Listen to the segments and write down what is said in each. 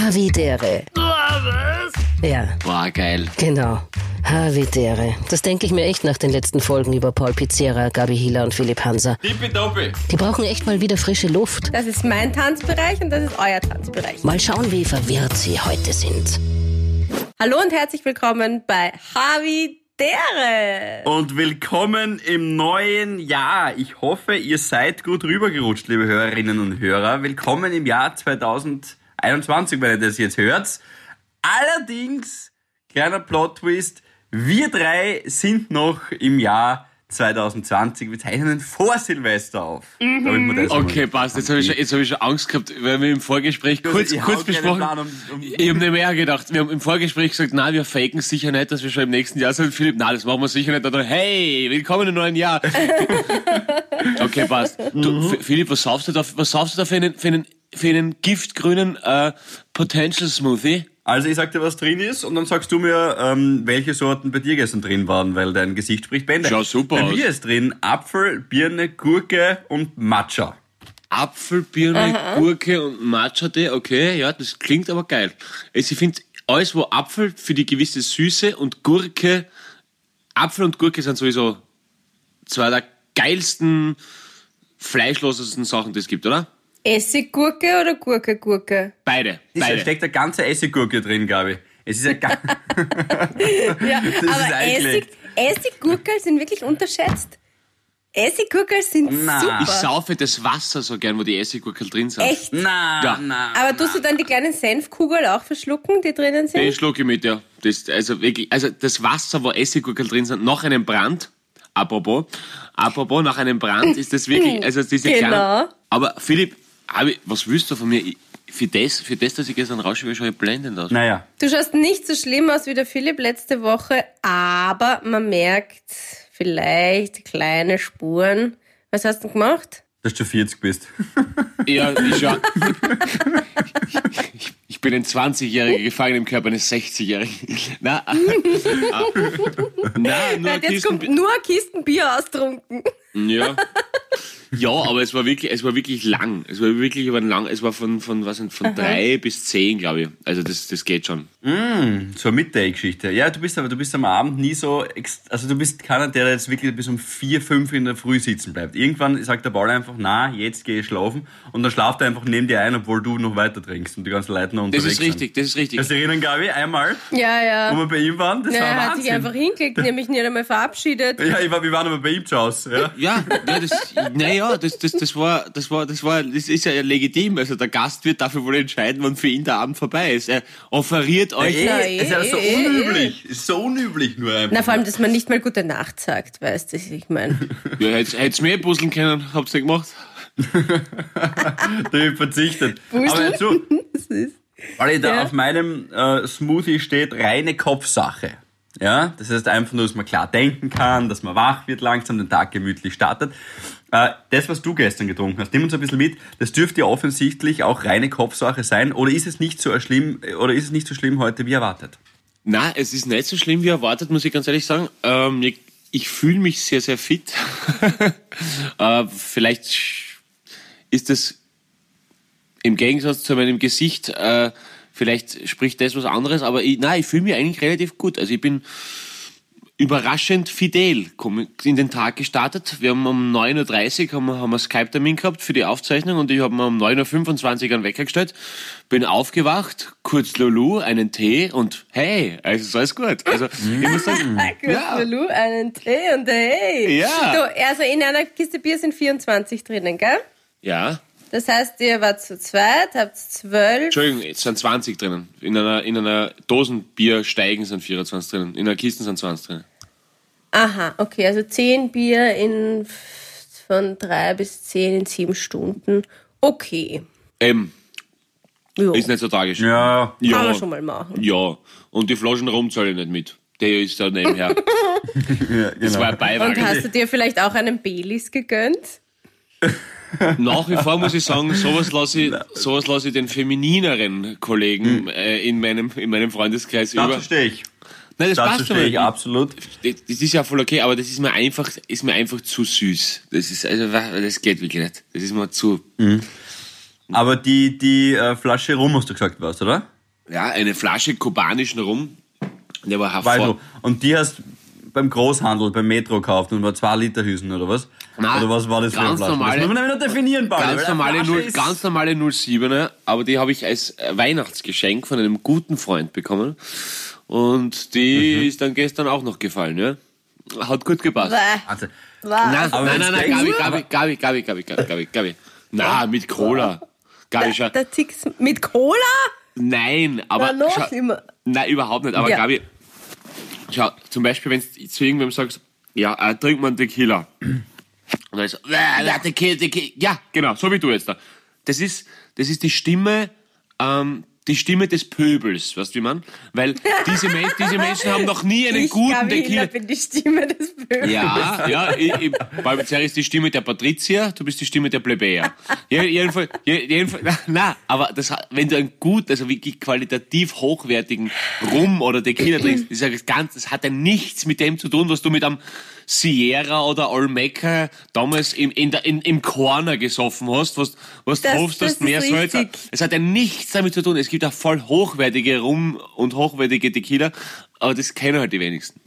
Havidere. Was? Ja, Boah, geil. genau. Havidere. Das denke ich mir echt nach den letzten Folgen über Paul Pizzera, Gabi Hiller und Philipp Hanser. Tippitoppi. Die brauchen echt mal wieder frische Luft. Das ist mein Tanzbereich und das ist euer Tanzbereich. Mal schauen, wie verwirrt sie heute sind. Hallo und herzlich willkommen bei Havi Dere. Und willkommen im neuen Jahr. Ich hoffe, ihr seid gut rübergerutscht, liebe Hörerinnen und Hörer. Willkommen im Jahr 2021, wenn ihr das jetzt hört. Allerdings, kleiner Plot-Twist, wir drei sind noch im Jahr 2020. Wir zeichnen vor Silvester auf. Mhm. Damit wir das Okay, passt. Jetzt habe ich, schon- jetzt hab ich schon Angst gehabt, weil wir im Vorgespräch Also, kurz, kurz besprochen Plan, um- um- Ich habe nicht mehr gedacht. Wir haben im Vorgespräch gesagt, na, wir faken sicher nicht, dass wir schon im nächsten Jahr sind. Philipp, na, das machen wir sicher nicht. Dann, hey, willkommen im neuen Jahr. okay, passt. Du, Mhm. Philipp, was saufst du da, was saufst du da für einen, für einen, für einen giftgrünen äh, Potential Smoothie? Also ich sag dir, was drin ist und dann sagst du mir, ähm, welche Sorten bei dir gestern drin waren, weil dein Gesicht spricht Bände. Schaut super Bei aus. mir ist drin Apfel, Birne, Gurke und Matcha. Apfel, Birne, Gurke und Matcha-Tee, okay, ja, das klingt aber geil. Also ich finde, alles wo Apfel für die gewisse Süße und Gurke, Apfel und Gurke sind sowieso zwei der geilsten, fleischlosesten Sachen, die es gibt, oder? Essiggurke oder Gurke-Gurke? Beide, Da beide. steckt eine ganze Essiggurke drin, Gabi. Es ist ja ga- Ja, ist aber Essig. Essiggurkel sind wirklich unterschätzt. Essiggurkel sind Na. super. Ich saufe das Wasser so gern, wo die Essiggurkel drin sind. Echt? na, Ja. na. Aber tust du dann die kleinen Senfkugeln auch verschlucken, die drinnen sind? Den schlucke ich mit, ja. Das, also wirklich, also das Wasser, wo Essiggurkel drin sind, nach einem Brand, apropos, apropos, nach einem Brand ist das wirklich, also diese Genau. kleinen... Aber Philipp, ich, was willst du von mir? Ich- Für das, für das, dass ich gestern rausschaue, schaue ich blendend aus. Naja, Du schaust nicht so schlimm aus wie der Philipp letzte Woche, aber man merkt vielleicht kleine Spuren. Was hast du gemacht? dass du 40 bist. Ja, ich schau. ich, ich bin ein 20-Jähriger gefangen im Körper eines 60-Jährigen. Na, ah, ah, na, nur Jetzt Kisten- kommt nur Kisten Bier austrunken. Ja. Ja, aber es war wirklich, es war wirklich lang. Es war wirklich über ein lang, es war von, von, was sind, von drei bis zehn, glaube ich. Also das, das geht schon. So eine Midday-Geschichte. Ja, du bist aber, du bist am Abend nie so, also du bist keiner, der jetzt wirklich bis um vier, fünf in der Früh sitzen bleibt. Irgendwann sagt der Paul einfach, na, jetzt gehe ich schlafen und dann schlaft er einfach neben dir ein, obwohl du noch weiter trinkst und die ganzen Leute noch Das unterwegs ist richtig, das ist richtig. Kannst du dich erinnern, Gabi, einmal, Ja, ja. wo wir bei ihm waren? Das Na, war er hat sich einfach hingelegt, nämlich nicht einmal verabschiedet. ja, ich war, wir waren aber bei ihm zu Hause. Ja. Ja, ja, das, naja, das, das, das war, das war, das war, das ist ja legitim. Also der Gast wird dafür wohl entscheiden, wann für ihn der Abend vorbei ist. Er offeriert euch. Eh, Na, ist ja so eh, eh, unüblich. Ist so unüblich nur einfach. Na, vor allem, dass man nicht mal gute Nacht sagt, weißt du, ich meine. Ja, hätt's, hätt's mehr puzzeln können, habt's ihr gemacht. Da hab ich verzichtet. Aber dazu, weil da Ja. auf meinem äh, Smoothie steht reine Kopfsache. Ja, das heißt einfach nur, dass man klar denken kann, dass man wach wird langsam, den Tag gemütlich startet. Äh, das, was du gestern getrunken hast, nimm uns ein bisschen mit. Das dürfte ja offensichtlich auch reine Kopfsache sein. Oder ist es nicht so schlimm, oder ist es nicht so schlimm heute wie erwartet? Na, es ist nicht so schlimm wie erwartet, muss ich ganz ehrlich sagen. Ähm, ich ich fühle mich sehr, sehr fit. äh, vielleicht ist das im Gegensatz zu meinem Gesicht, äh, vielleicht spricht das was anderes, aber ich, ich fühle mich eigentlich relativ gut. Also ich bin überraschend fidel in den Tag gestartet. Wir haben um 9.30 Uhr haben haben wir Skype-Termin gehabt für die Aufzeichnung und ich habe mir um 9.25 Uhr einen Wecker gestellt, bin aufgewacht, kurz Lulu, einen Tee und hey, also ist alles gut. Also ich muss sagen, Ja. Lulu, einen Tee und hey. Ja. Du, also in einer Kiste Bier sind 24 drinnen, gell? ja, Das heißt, ihr wart zu zweit, habt zwölf. Entschuldigung, es sind 20 drinnen. In einer, in einer Dosenbier steigen sind 24 drinnen. In einer Kiste sind 20 drinnen. Aha, okay, also 10 Bier in von drei bis zehn in sieben Stunden. Okay. Ähm, Jo. ist nicht so tragisch. Ja, Kann ja. man schon mal machen. Ja, und die Flaschen rum zahle ich nicht mit. Der ist da nebenher. ja Das genau. war ein Beiwagen. Und hast du dir vielleicht auch einen Baileys gegönnt? Nach wie vor muss ich sagen, sowas lasse ich, sowas lasse ich den feminineren Kollegen äh, in, meinem, in meinem Freundeskreis Dazu über. stehe ich. Nein, das Dazu passt stehe ich aber. absolut. Das ist ja voll okay, aber das ist mir einfach, ist mir einfach zu süß. Das ist, also, das geht wirklich nicht. Das ist mir zu. Aber die, die äh, Flasche Rum, hast du gesagt, warst, oder? Ja, eine Flasche kubanischen Rum. Der war hervor. du. Und die hast beim Großhandel, beim Metro gekauft und war zwei Liter Hüsen, oder was? Nein, oder was war das für eine ganz Flasche? normale- das muss man definieren, Paul. Ganz normale, eine Flasche Null, ist- ganz normale 07er, aber die habe ich als äh, Weihnachtsgeschenk von einem guten Freund bekommen. Und die Mhm. ist dann gestern auch noch gefallen, ja. Hat gut gepasst. Also, Nein, nein, nein, nein, Gabi, du- Gabi, Gabi, Gabi, Gabi, Gabi, Gabi. Na, mit Cola. Gabi, schau. der Zix mit Cola? Nein, aber. Na, noch immer. nein, überhaupt nicht. Aber Ja. Gabi, schau, zum Beispiel, wenn du zu irgendwem sagst, ja, äh, trink mal einen Tequila. Und dann ist er, "Äh, äh, Tequila, Tequila. Ja, genau, so wie du jetzt da. Das ist, das ist die Stimme, ähm, die Stimme des Pöbels, weißt du, wie man? Weil diese, Men diese Menschen haben noch nie einen ich, guten Gabriela, Tequila. bin die Stimme des Pöbels. Ja, ja, ich, ich, Zerri ist die Stimme der Patrizier, du bist die Stimme der Plebejer. Je- Jedenfalls, je- jedenfalls, na, na, aber das, wenn du einen gut, also wirklich qualitativ hochwertigen Rum oder Tequila trinkst, ist ja das ganz, das hat ja nichts mit dem zu tun, was du mit einem Sierra oder Olmeca damals im, in der, in, im Corner gesoffen hast, was, was Das- du hoffst, das dass du mehr Salz richtig. Es hat ja nichts damit zu tun. Es gibt ja voll hochwertige Rum und hochwertige Tequila, aber das kennen halt die wenigsten.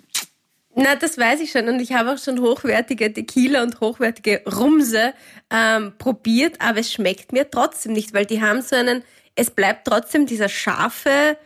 Na, das weiß ich schon. Und ich habe auch schon hochwertige Tequila und hochwertige Rumse ähm, probiert, aber es schmeckt mir trotzdem nicht, weil die haben so einen, es bleibt trotzdem dieser scharfe,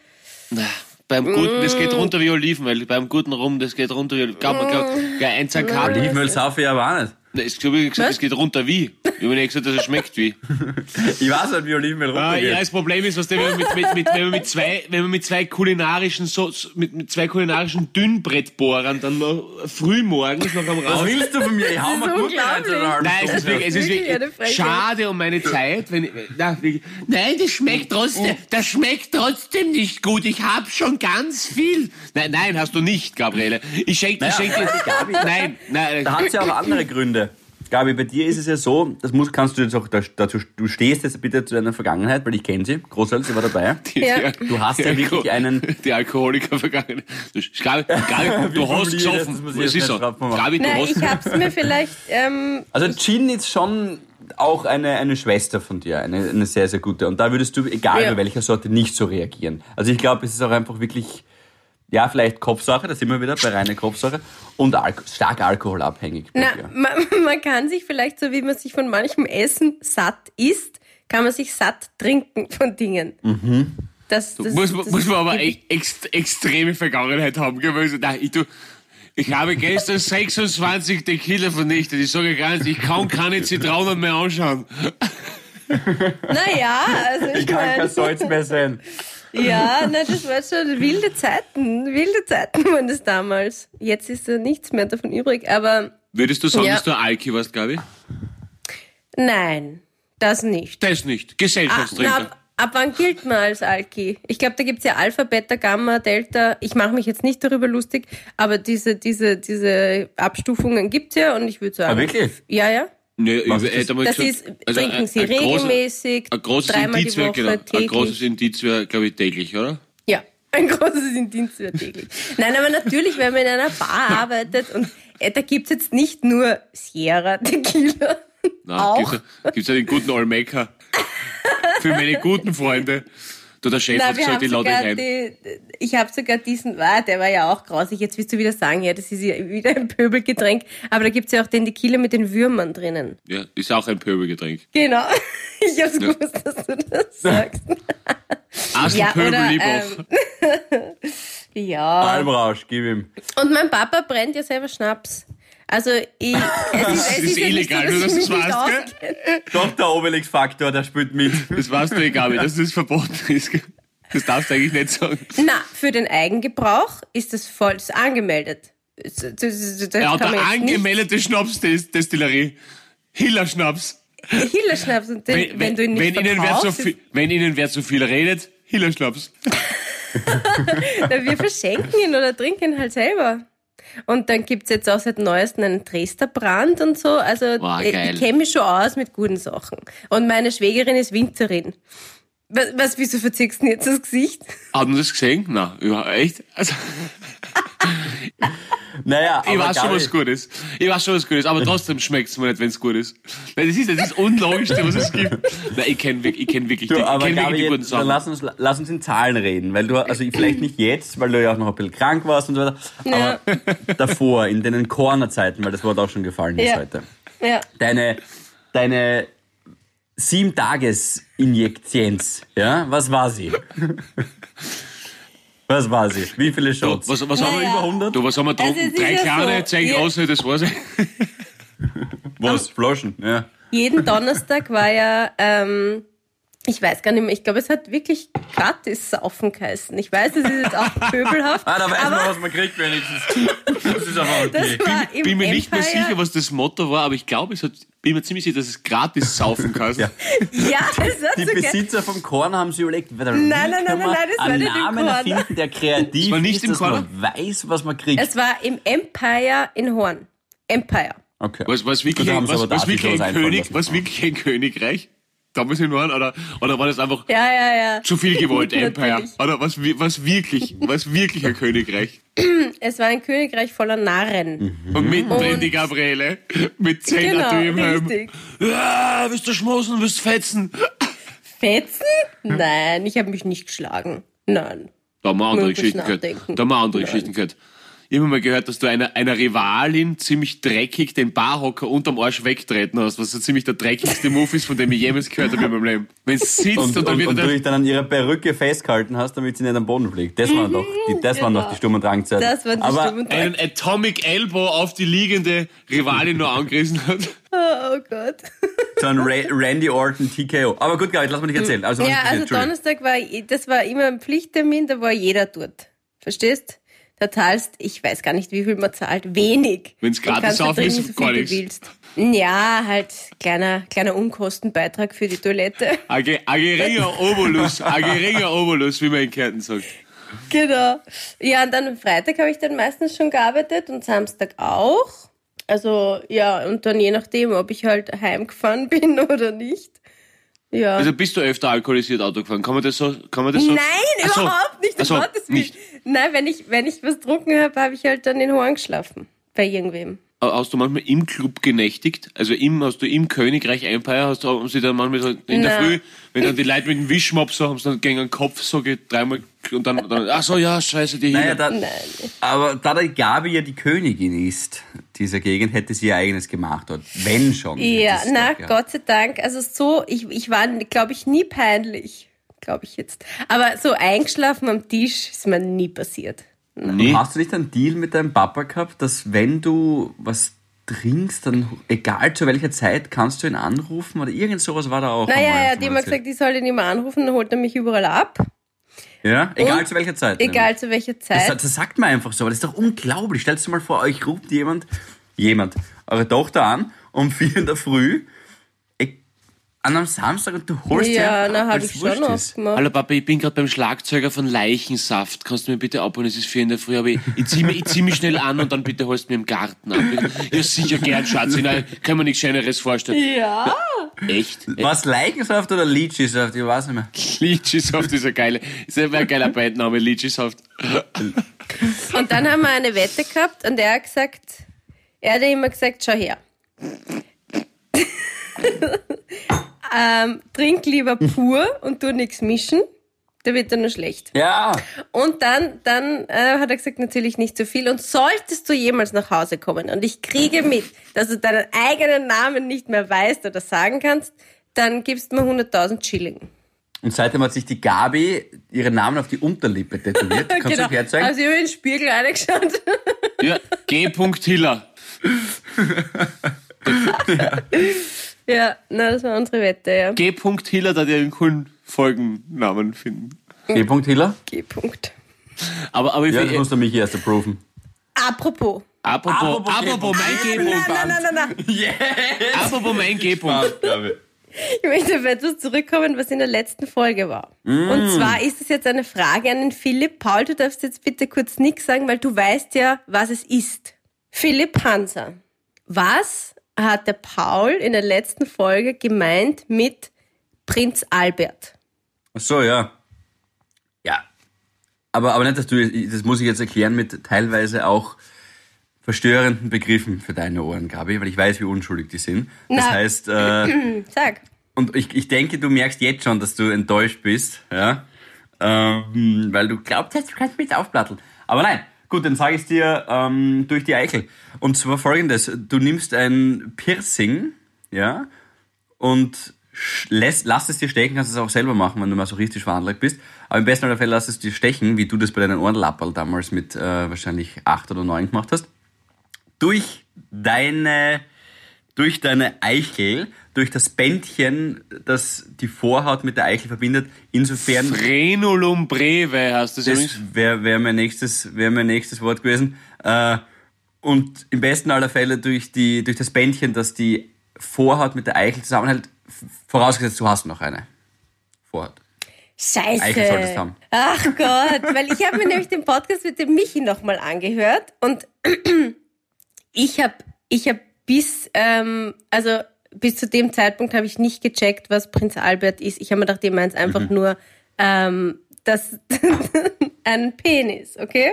Beim guten, das Mm. geht runter wie Oliven, weil beim guten Rum, das geht runter wie Glaub mir, glaub, ja, ein Zakat. Olivenöl saufe ich aber auch nicht. Ich glaube, ich gesagt, Was? das geht runter wie. Ich habe nicht gesagt, dass es schmeckt wie. Ich weiß nicht, wie Olivenöl Ah, runtergeht. ja, das Problem ist, was wenn man mit, mit, mit, wenn man mit zwei, wenn man mit zwei kulinarischen, so, mit, mit zwei kulinarischen Dünnbrettbohrern dann noch früh morgens noch am Was Raus. willst du von mir? Ich hau Das mir ist gut rein. unglaublich. Nein, es ist wirklich, es ist Wirklich eine wirklich Frechheit. schade um meine Zeit, wenn ich, na, wirklich, nein, das schmeckt trotzdem, das schmeckt trotzdem nicht gut. Ich hab schon ganz viel. Nein, nein, hast du nicht, Gabriele. Ich schenke, ich Naja, schenke dir, nein, nein, Da hat es ja auch andere Gründe. Gabi, bei dir ist es ja so, das muss, kannst du jetzt auch da- dazu, du stehst jetzt bitte zu deiner Vergangenheit, weil ich kenne sie, Großteil, sie war dabei. Die- Ja. Du hast ja wirklich Alko- einen- Die Alkoholiker vergangen. Du, Gabi, Gabi, du hast das? gesoffen. Das jetzt ist so. Gabi, du na, hast. ich hab's mir vielleicht, ähm, Also Gin ist schon auch eine, eine Schwester von dir, eine, eine sehr, sehr gute. Und da würdest du, egal Ja. bei welcher Sorte, nicht so reagieren. Also ich glaube, es ist auch einfach wirklich, ja, vielleicht Kopfsache, da sind wir wieder bei reiner Kopfsache, und Alko stark alkoholabhängig na, man, man kann sich vielleicht, so wie man sich von manchem Essen satt isst, kann man sich satt trinken von Dingen. Das, das, muss, das muss man aber ich- ex, extreme Vergangenheit haben. gell? Also, nein, ich, tu, ich habe gestern 26 Tequila vernichtet. Ich sage ganz, ich kann keine Zitronen mehr anschauen. Naja, also ich, Ich kann kein meine, Salz mehr sein. Ja, na, das waren schon wilde Zeiten. Wilde Zeiten waren das damals. Jetzt ist ja nichts mehr davon übrig, aber Würdest du sagen, Ja. dass du Alki warst, Gabi? nein, das nicht. Das nicht. Ah, na, Gesellschaftstrinker. ab, ab wann gilt man als Alki? Ich glaube, da gibt's ja Alpha, Beta, Gamma, Delta. Ich mache mich jetzt nicht darüber lustig, aber diese, diese, diese Abstufungen gibt's ja und ich würde sagen. Ah, wirklich? Ja, ja. Nee, ich ist hätte mal Das gesagt, ist, also trinken ein- Sie ein großer- regelmäßig, Ein großes dreimal Indiz die wäre, Woche, genau, ein täglich. großes Indiz wäre, glaube ich, täglich, oder? Ja, ein großes Indienst wird täglich. Nein, aber natürlich, wenn man in einer Bar arbeitet und äh, da gibt's jetzt nicht nur Sierra Tequila. Nein, ja- gibt's ja den guten Olmeca. Für meine guten Freunde. Du, der Chef Na, hat gesagt, ich lade dich ein. die, ich habe sogar diesen, ah, der war ja auch grausig. Jetzt willst du wieder sagen, ja, das ist ja wieder ein Pöbelgetränk. Aber da gibt's ja auch den Tequila mit den Würmern drinnen. Ja, ist auch ein Pöbelgetränk. Genau. Ich hab's gewusst, dass du das sagst. Asel Ja, Pöbel oder, ähm, Ja. Almrausch, gib ihm. Und mein Papa brennt ja selber Schnaps. Also ich, es ist, es ist ist ja nicht illegal, so, nur dass nicht weißt, gell? Doch, der Obelix-Faktor, der spielt mit. Das weißt du, Gabi, dass das verboten ist. Das darfst du eigentlich nicht sagen. Na, für den Eigengebrauch ist das voll das ist angemeldet. Das, das, das, das Er jetzt nicht- angemeldete Schnapsdestillerie. Hiller-Schnaps. Hillerschnaps und den, wenn, du ihn nicht wenn, ihnen wer so verkaufst, viel, wenn Ihnen wer zu viel redet, Hiller-Schnaps. Na, wir verschenken ihn oder trinken ihn halt selber. Und dann gibt's jetzt auch seit neuestem einen Dresdner Brand und so. Also Boah, ich, geil. ich kenne mich schon aus mit guten Sachen. Und meine Schwägerin ist Winzerin. Was, was wieso verziehst du denn jetzt das Gesicht? Haben Sie das gesehen? Nein, überhaupt echt? Also, Naja, Ich aber weiß schon, was gut ist. Ich weiß schon, was gut ist, aber trotzdem schmeckt es mir nicht, wenn es gut ist. Nein, das ist das, ist Unlogischste, was es gibt. Nein, ich kenne wirklich, ich kenn wirklich, die, Du, ich aber kenn wirklich die guten jetzt, dann Sachen. lass uns, lass uns in Zahlen reden, weil du, also vielleicht nicht jetzt, weil du ja auch noch ein bisschen krank warst und so weiter, aber davor, in deinen Corona-Zeiten, weil das Wort auch schon gefallen ist Ja. heute. Ja. Deine, deine sieben Tages Injektions, ja, was war sie? was war sie? Wie viele Du, Shots? was, was haben wir Naja. über 100? Du, was haben wir getrunken? Drei kleine, so, zehn ja. große, das war's. Was? Flaschen, ja. Jeden Donnerstag war ja, ähm, ich weiß gar nicht mehr, ich glaube, es hat wirklich gratis Saufen geheißen. Ich weiß, es ist jetzt auch pöbelhaft. Ah, da weiß man, aber was man kriegt wenigstens. Das ist aber okay. das war im Bin mir nicht mehr Empire- sicher, was das Motto war, aber ich glaube, es hat, bin mir ziemlich sicher, dass es gratis saufen kannst. Ja. Ja, das hat Die sogar, Besitzer vom Korn haben sich überlegt, nein, nein, nein, nein, nein, das war nicht im Namen Korn. erfinden, der kreativ Das war nicht ist, im dass man Korn? weiß, was man kriegt. es war im Empire in Horn. Empire. Okay. Was, was wirklich, da was, aber was da wirklich ein König, was wirklich ein Königreich? Damals in Norden, oder, oder war das einfach Ja, ja, ja. zu viel gewollt, Empire? Oder was, was wirklich, was wirklich ein Königreich? Es war ein Königreich voller Narren. Und mittendrin die Gabriele mit zehn Genau, Tattoo im Helm. richtig. Ja, willst du schmusen, willst fetzen? Fetzen? Nein, ich habe mich nicht geschlagen. Nein. Da haben wir andere Muss ich Geschichten gehört. Da haben wir andere Geschichten gehört. Ich habe mal gehört, dass du einer, einer Rivalin ziemlich dreckig den Barhocker unterm Arsch wegtreten hast, was so ziemlich der dreckigste Move ist, von dem ich jemals gehört habe in meinem Leben. Wenn es sitzt und, und, dann und, wird und du er dich dann an ihrer Perücke festgehalten hast, damit sie nicht am Boden fliegt. Das waren doch die, das waren genau. doch die Sturm- und Drangzeiten. Das waren die Aber Sturm- und einen Atomic Elbow auf die liegende Rivalin nur angerissen hat. Oh Gott. so ein Ra Randy Orton TKO. Aber gut, Gabi, lass mal nicht erzählen. Also, Ja, also. Donnerstag war, das war immer ein Pflichttermin, da war jeder dort. Verstehst? Da zahlst, ich weiß gar nicht, wie viel man zahlt, wenig. Wenn's Du gratis saufen ist, so gar nichts. willst. Ja, halt kleiner, kleiner Unkostenbeitrag für die Toilette. Ein, ge- ein geringer Obolus, ein geringer Obolus, wie man in Kärnten sagt. Genau. Ja, und dann am Freitag habe ich dann meistens schon gearbeitet und Samstag auch. Also, ja, und dann je nachdem, ob ich halt heimgefahren bin oder nicht. Ja. Also bist du öfter alkoholisiert Auto gefahren? Kann man das so? Kann man das so? Nein, Ach so. überhaupt nicht. Um Gottes Willen. nicht. Nein, wenn ich, wenn ich was getrunken habe, habe ich halt dann in Horn geschlafen. Bei irgendwem. Hast du manchmal im Club genächtigt? Also im, hast du im Königreich Empire, hast du, haben sie dann manchmal so in der Nein. Früh, wenn dann die Leute mit dem Wischmopp so, haben sie dann gegen den Kopf so geht, dreimal, und dann, dann ach so, ja, scheiße, die Naja, hier. da, Nein. aber da die Gabi ja die Königin ist dieser Gegend, hätte sie ihr eigenes gemacht dort. Wenn schon. Ja, na. Gott sei Dank. Also so, ich, ich war, glaube ich, nie peinlich. Glaube ich jetzt. Aber so eingeschlafen am Tisch ist mir nie passiert. nee. Hast du nicht einen Deal mit deinem Papa gehabt, dass wenn du was trinkst, dann egal zu welcher Zeit kannst du ihn anrufen oder irgend sowas war da auch. Naja, er hat mal immer gesagt, ich soll ihn immer anrufen, dann holt er mich überall ab. Ja, egal Und zu welcher Zeit. Egal zu welcher Das, Zeit. das sagt man einfach so, aber das ist doch unglaublich. Stellt dir mal vor, euch ruft jemand, jemand, eure Tochter an um vier in der Früh an einem Samstag und du holst Ja, einfach na, ab, habe weil's ich wurscht schon oft ist. gemacht. Hallo Papa, ich bin gerade beim Schlagzeuger von Leichensaft. Kannst du mir bitte abholen? Es ist vier in der Früh, aber ich, ich zieh mich, ich zieh mich schnell an und dann bitte holst du mir im Garten ab. Ja, sicher gern, Schatzi. Nein, kann man nichts Schöneres vorstellen. Ja. Echt? Was, Leichensaft oder Litchi-Saft? Ich weiß nicht mehr. Litchisaft ist ein geiler, ist ein geiler Bandname, Litchisaft. Und dann haben wir eine Wette gehabt und er hat gesagt, er hat immer gesagt, schau her. Ähm, trink lieber pur und tu nichts mischen, da wird er nur schlecht. Ja, Und dann, dann äh, hat er gesagt, natürlich nicht so viel. Und solltest du jemals nach Hause kommen und ich kriege mit, dass du deinen eigenen Namen nicht mehr weißt oder sagen kannst, dann gibst du mir 100.000 Schilling. und seitdem hat sich die Gabi ihren Namen auf die Unterlippe tätowiert. Kannst du auch herzeigen? Also ich habe in den Spiegel reingeschaut. Ja, G. Hiller. ja, na, das war unsere Wette, ja. G. Hiller, da die einen coolen Folgennamen finden. G. Hiller? G-Punkt. Aber, aber ich Ja, das finde, musst du mich erst approven. Apropos. apropos, Apropos apropos mein G. G-Punkt. Nein, nein, nein, nein, nein. Apropos mein G-Punkt. Ich möchte auf etwas zurückkommen, was in der letzten Folge war. Und zwar ist es jetzt eine Frage an den Philipp. Paul, du darfst jetzt bitte kurz nichts sagen, weil du weißt ja, was es ist. Philipp Hanser, was hat der Paul in der letzten Folge gemeint mit Prinz Albert? Ach so, ja. Ja. Aber, aber nicht, dass du, das muss ich jetzt erklären mit teilweise auch verstörenden Begriffen für deine Ohren, Gabi, weil ich weiß, wie unschuldig die sind. Das Na. heißt, äh, Sag. und ich, ich denke, du merkst jetzt schon, dass du enttäuscht bist, ja, ähm, weil du glaubst, du kannst mich jetzt aufplatteln. Aber nein, gut, dann sage ich dir ähm, durch die Eichel. Und zwar folgendes, du nimmst ein Piercing, ja, und lässt, lass es dir stechen, kannst es auch selber machen, wenn du masochistisch veranlagt bist. Aber im besten Fälle lass es dir stechen, wie du das bei deinen Ohrenlapperl damals mit äh, wahrscheinlich acht oder neun gemacht hast. Durch deine, durch deine Eichel, durch das Bändchen, das die Vorhaut mit der Eichel verbindet. Insofern, Frenulum breve heißt das, das übrigens. wäre wär mein, nächstes- wär mein nächstes Wort gewesen. Äh, und im besten aller Fälle durch, die, durch das Bändchen, das die Vorhaut mit der Eichel zusammenhält, vorausgesetzt, du hast noch eine Vorhaut. Scheiße. Eichel solltest du haben. Ach Gott, weil ich habe mir nämlich den Podcast mit dem Michi nochmal angehört und ich habe ich hab bis, ähm, also bis zu dem Zeitpunkt habe ich nicht gecheckt, was Prinz Albert ist. Ich habe mir gedacht, ihr meint einfach Mhm. nur ähm, das ein Penis, okay?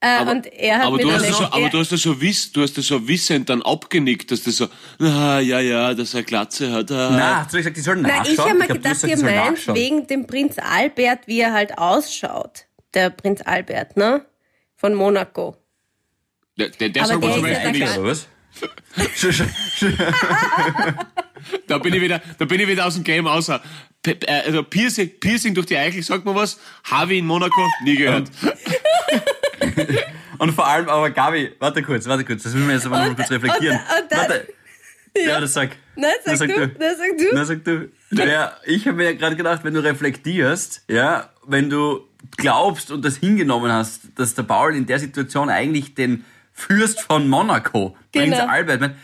Äh, und er hat Aber mir du, hast das schon, aber du hast das schon wiss, du hast das schon wissend dann abgenickt, dass das so, ah, ja, ja, dass er Glatze hat. Ah. Na, hast du gesagt, die sollen Na, nachschauen? ich habe mir gedacht, gesagt, ihr meint wegen dem Prinz Albert, wie er halt ausschaut. Der Prinz Albert, ne? Von Monaco. Der, der, der Aber sagt der zum ist ja Beispiel der nichts. Oder was? Da bin ich wieder, da bin ich wieder aus dem Game außer. Äh, Also Piercing, Piercing durch die Eichel, sagt man was? Harvey in Monaco, nie gehört. Und vor allem, aber Gabi, warte kurz, warte kurz, das müssen wir jetzt aber noch mal kurz reflektieren. und- und dann- warte. Ja, das sag. Nein, Das sag sag du, du. das sag du. Na, sag du. Ja, ich habe mir ja gerade gedacht, wenn du reflektierst, ja, wenn du glaubst und das hingenommen hast, dass der Paul in der Situation eigentlich den Fürst von Monaco, Prinz Genau. Albert, mein,